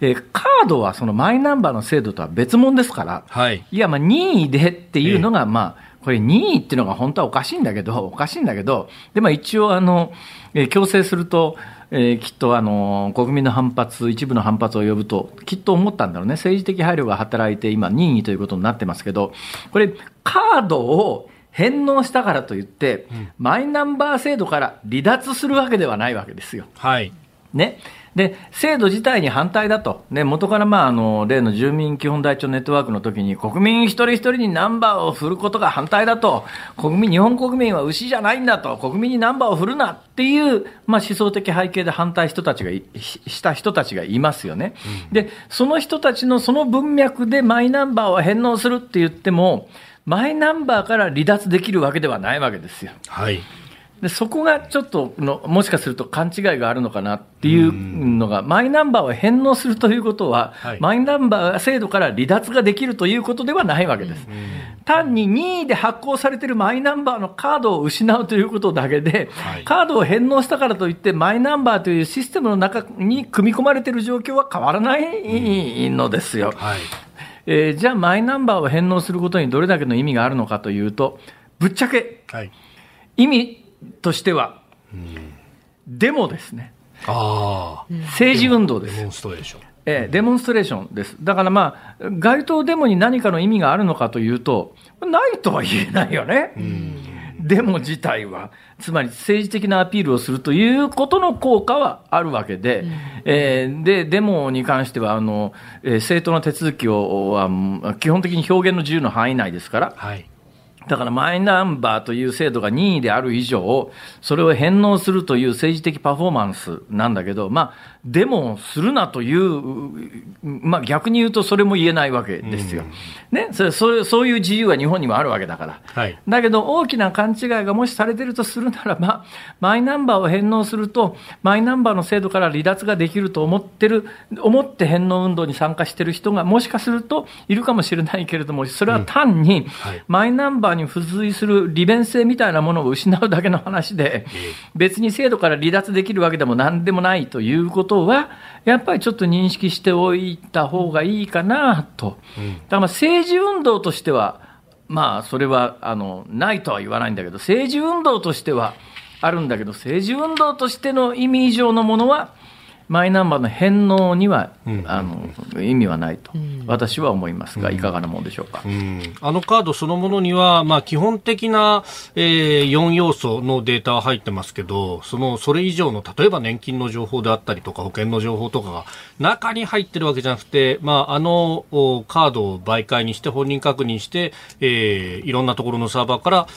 Speaker 1: えー、カードはそのマイナンバーの制度とは別物ですから、はい、いや、まあ、任意でっていうのが、まあ、これ任意っていうのが本当はおかしいんだけど、おかしいんだけど、で、まあ一応あの、えー、強制すると、えー、きっとあの、国民の反発、一部の反発を呼ぶと、きっと思ったんだろうね。政治的配慮が働いて今任意ということになってますけど、これ、カードを返納したからといって、うん、マイナンバー制度から離脱するわけではないわけですよ。
Speaker 3: はい。
Speaker 1: ね。で、制度自体に反対だと。ね、元からまあ、あの、例の住民基本台帳ネットワークの時に、国民一人一人にナンバーを振ることが反対だと。国民、日本国民は牛じゃないんだと。国民にナンバーを振るなっていう、まあ、思想的背景で反対人たちが、した人たちがいますよね。うん、で、その人たちのその文脈でマイナンバーを返納するって言っても、マイナンバーから離脱できるわけではないわけですよ。
Speaker 3: はい。
Speaker 1: でそこがちょっとの、もしかすると勘違いがあるのかなっていうのが、マイナンバーを返納するということは、はい、マイナンバー制度から離脱ができるということではないわけです。単に任意で発行されているマイナンバーのカードを失うということだけで、はい、カードを返納したからといって、マイナンバーというシステムの中に組み込まれている状況は変わらないのですよ。はい。えー、じゃあ、マイナンバーを返納することにどれだけの意味があるのかというと、ぶっちゃけ、意味としては、デモですね。
Speaker 3: あ
Speaker 1: 政治運動です。
Speaker 3: デモンストレーション。
Speaker 1: ええ、デモンストレーションです。だからまあ、街頭デモに何かの意味があるのかというと、ないとは言えないよね。デモ自体は。つまり政治的なアピールをするということの効果はあるわけで、うん、えー、で、デモに関しては、あの、えー、正当な手続きをは、基本的に表現の自由の範囲内ですから、はいだからマイナンバーという制度が任意である以上、それを返納するという政治的パフォーマンスなんだけど、まあ、デモするなという、まあ、逆に言うとそれも言えないわけですよ。ね、それそうそういう自由は日本にもあるわけだから。はい、だけど、大きな勘違いがもしされてるとするならば、マイナンバーを返納すると、マイナンバーの制度から離脱ができると思ってる、思って返納運動に参加してる人がもしかするといるかもしれないけれども、それは単に、マイナンバーに付随する利便性みたいなものを失うだけの話で、別に制度から離脱できるわけでもなんでもないということは、やっぱりちょっと認識しておいた方がいいかなと。だから政治運動としては、まあ、それは、あの、ないとは言わないんだけど、政治運動としてはあるんだけど、政治運動としての意味以上のものは、マイナンバーの返納には、うん、あの意味はないと、私は思いますが、いかがなものでしょうか、うん、
Speaker 3: あのカードそのものには、まあ、基本的な、えー、4要素のデータは入ってますけど、そのそれ以上の、例えば年金の情報であったりとか、保険の情報とかが中に入ってるわけじゃなくて、まあ、あのカードを媒介にして、本人確認して、えー、いろんなところのサーバーから、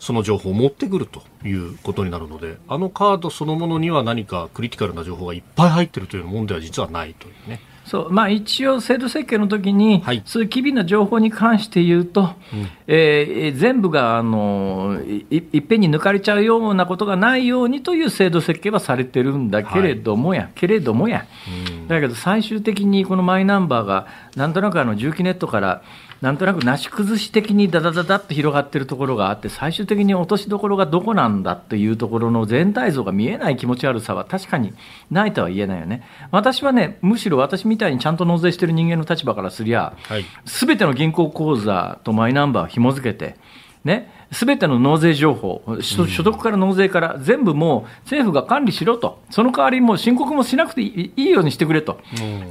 Speaker 3: その情報を持ってくるということになるのであのカードそのものには何かクリティカルな情報がいっぱい入っているというものでは実はないというね。
Speaker 1: そう。まあ、一応、制度設計の時に、はい、そういう機微な情報に関して言うと、うん、えー、全部があのいいっぺんに抜かれちゃうようなことがないようにという制度設計はされてるんだけれどもや、はい、けれどもや、うん、だけど最終的にこのマイナンバーが、なんとなくあの重機ネットからなんとなくなし崩し的にだだだだって広がっているところがあって、最終的に落としどころがどこなんだっていうところの全体像が見えない気持ち悪さは確かにないとは言えないよね。私はね、むしろ私みたいにちゃんと納税してる人間の立場からすりゃ、す、べ、ての銀行口座とマイナンバーを紐付けて、ね、すべての納税情報、所得から納税から全部もう政府が管理しろと、その代わりもう申告もしなくていいようにしてくれと、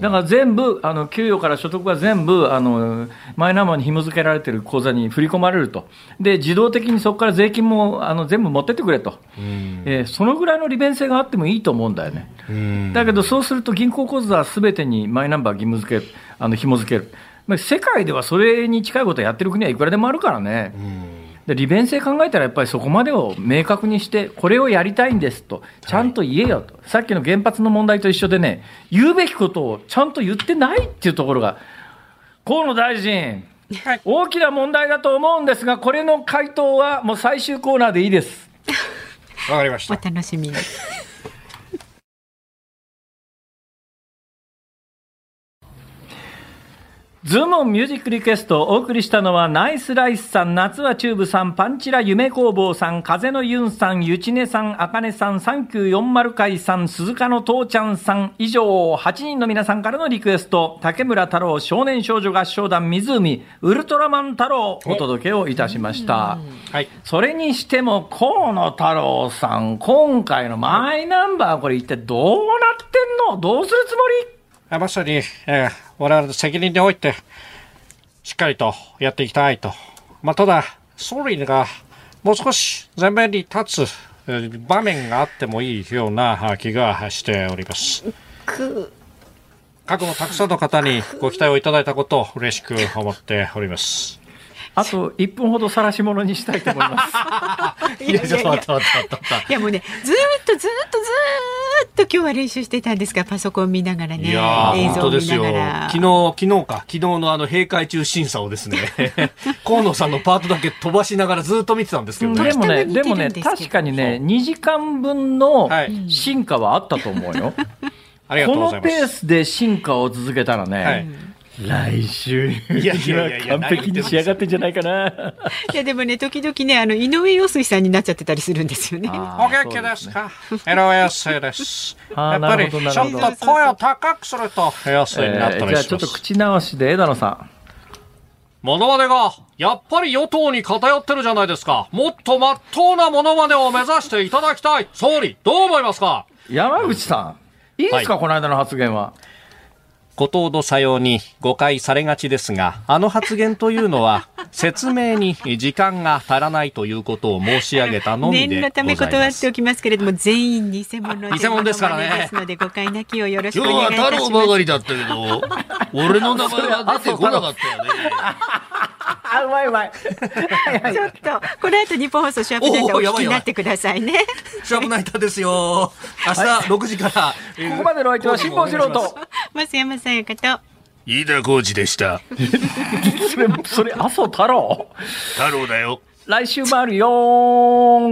Speaker 1: だから全部、あの給与から所得は全部あの、マイナンバーに紐付けられている口座に振り込まれると、で自動的にそこから税金もあの全部持ってってくれと、えー、そのぐらいの利便性があってもいいと思うんだよね。だけど、そうすると銀行口座すべてにマイナンバー義務付け、あの紐付ける。世界ではそれに近いことをやってる国はいくらでもあるからね。で利便性考えたらやっぱりそこまでを明確にして、これをやりたいんですと、ちゃんと言えよと、はい、さっきの原発の問題と一緒でね、言うべきことをちゃんと言ってないっていうところが、河野大臣、はい、大きな問題だと思うんですが、これの回答はもう最終コーナーでいいです。
Speaker 3: わかりました。
Speaker 2: お楽しみに。
Speaker 1: ズームミュージックリクエストをお送りしたのはナイスライスさん、夏はチューブさん、パンチラ夢工房さん、風のユンさん、ゆちねさん、あかねさん、サンキュー40回さん、鈴鹿の父ちゃんさん、以上8人の皆さんからのリクエスト、武村太郎少年少女合唱団みずうみ、ウルトラマンタロウ、お届けをいたしました。はい。それにしても、河野太郎さん、今回のマイナンバー、これ一体どうなってんの？どうするつも
Speaker 3: り？まさに、えー我々の責任において、しっかりとやっていきたいと。まあ、ただ、総理がもう少し前面に立つ場面があってもいいような気がしております。過去のたくさんの方にご期待をいただいたことを嬉しく思っております。
Speaker 1: あと1分ほど晒し物にしたいと思います。いや、ちょっと待って待っ
Speaker 2: って。いや、もうね、ずっとずっとずっと今日は練習してたんですか、パソコン見ながらね。いや映像見なが
Speaker 3: ら。昨日、昨日か、昨日のあの閉会中審査をですね、河野さんのパートだけ飛ばしながらずっと見てたんですけど
Speaker 1: ね。でもね、でもね、確かにね、2時間分の進化はあったと思うよ。
Speaker 3: ありがとうございます。この
Speaker 1: ペースで進化を続けたらね、はい来週いやいやいや完璧に仕上がってんじゃないかな。
Speaker 2: いやでもね時々ねあの井上陽水さんになっちゃってたりするんですよね。
Speaker 3: お元気ですか？井上陽水です。やっぱりちょっと声を高くすると陽水になったりします。じゃあ
Speaker 1: ちょっと口直しで枝野さん。
Speaker 3: モノマネが、やっぱり与党に偏ってるじゃないですか。もっとまっとうなモノマネを目指していただきたい。総理、どう思いますか？
Speaker 1: 山口さん、いいですか、はい、この間の発言は。
Speaker 4: 後藤のさように誤解されがちですが、あの発言というのは、説明に時間が足らないということを申し上げたのみで念
Speaker 2: のため断っておきますけれども、全員偽物
Speaker 3: 偽物ですからね。
Speaker 2: ですので、誤解なきをよろしくお願いいた
Speaker 3: します。今日は太郎ばかりだったけど、俺の名前は出てこなかったよね。
Speaker 1: あ、うまいうまい。
Speaker 2: ちょっと、この後日本放送シャープナイターお聞きになってくださいね。
Speaker 3: シャープナイターですよ。明日6時から。こ
Speaker 1: こまでの相手は辛坊治郎と。
Speaker 2: 増山さやかと。
Speaker 3: 飯田浩二でした。
Speaker 1: それ、それ、麻生太郎
Speaker 3: 太郎だよ。
Speaker 1: 来週もあるよ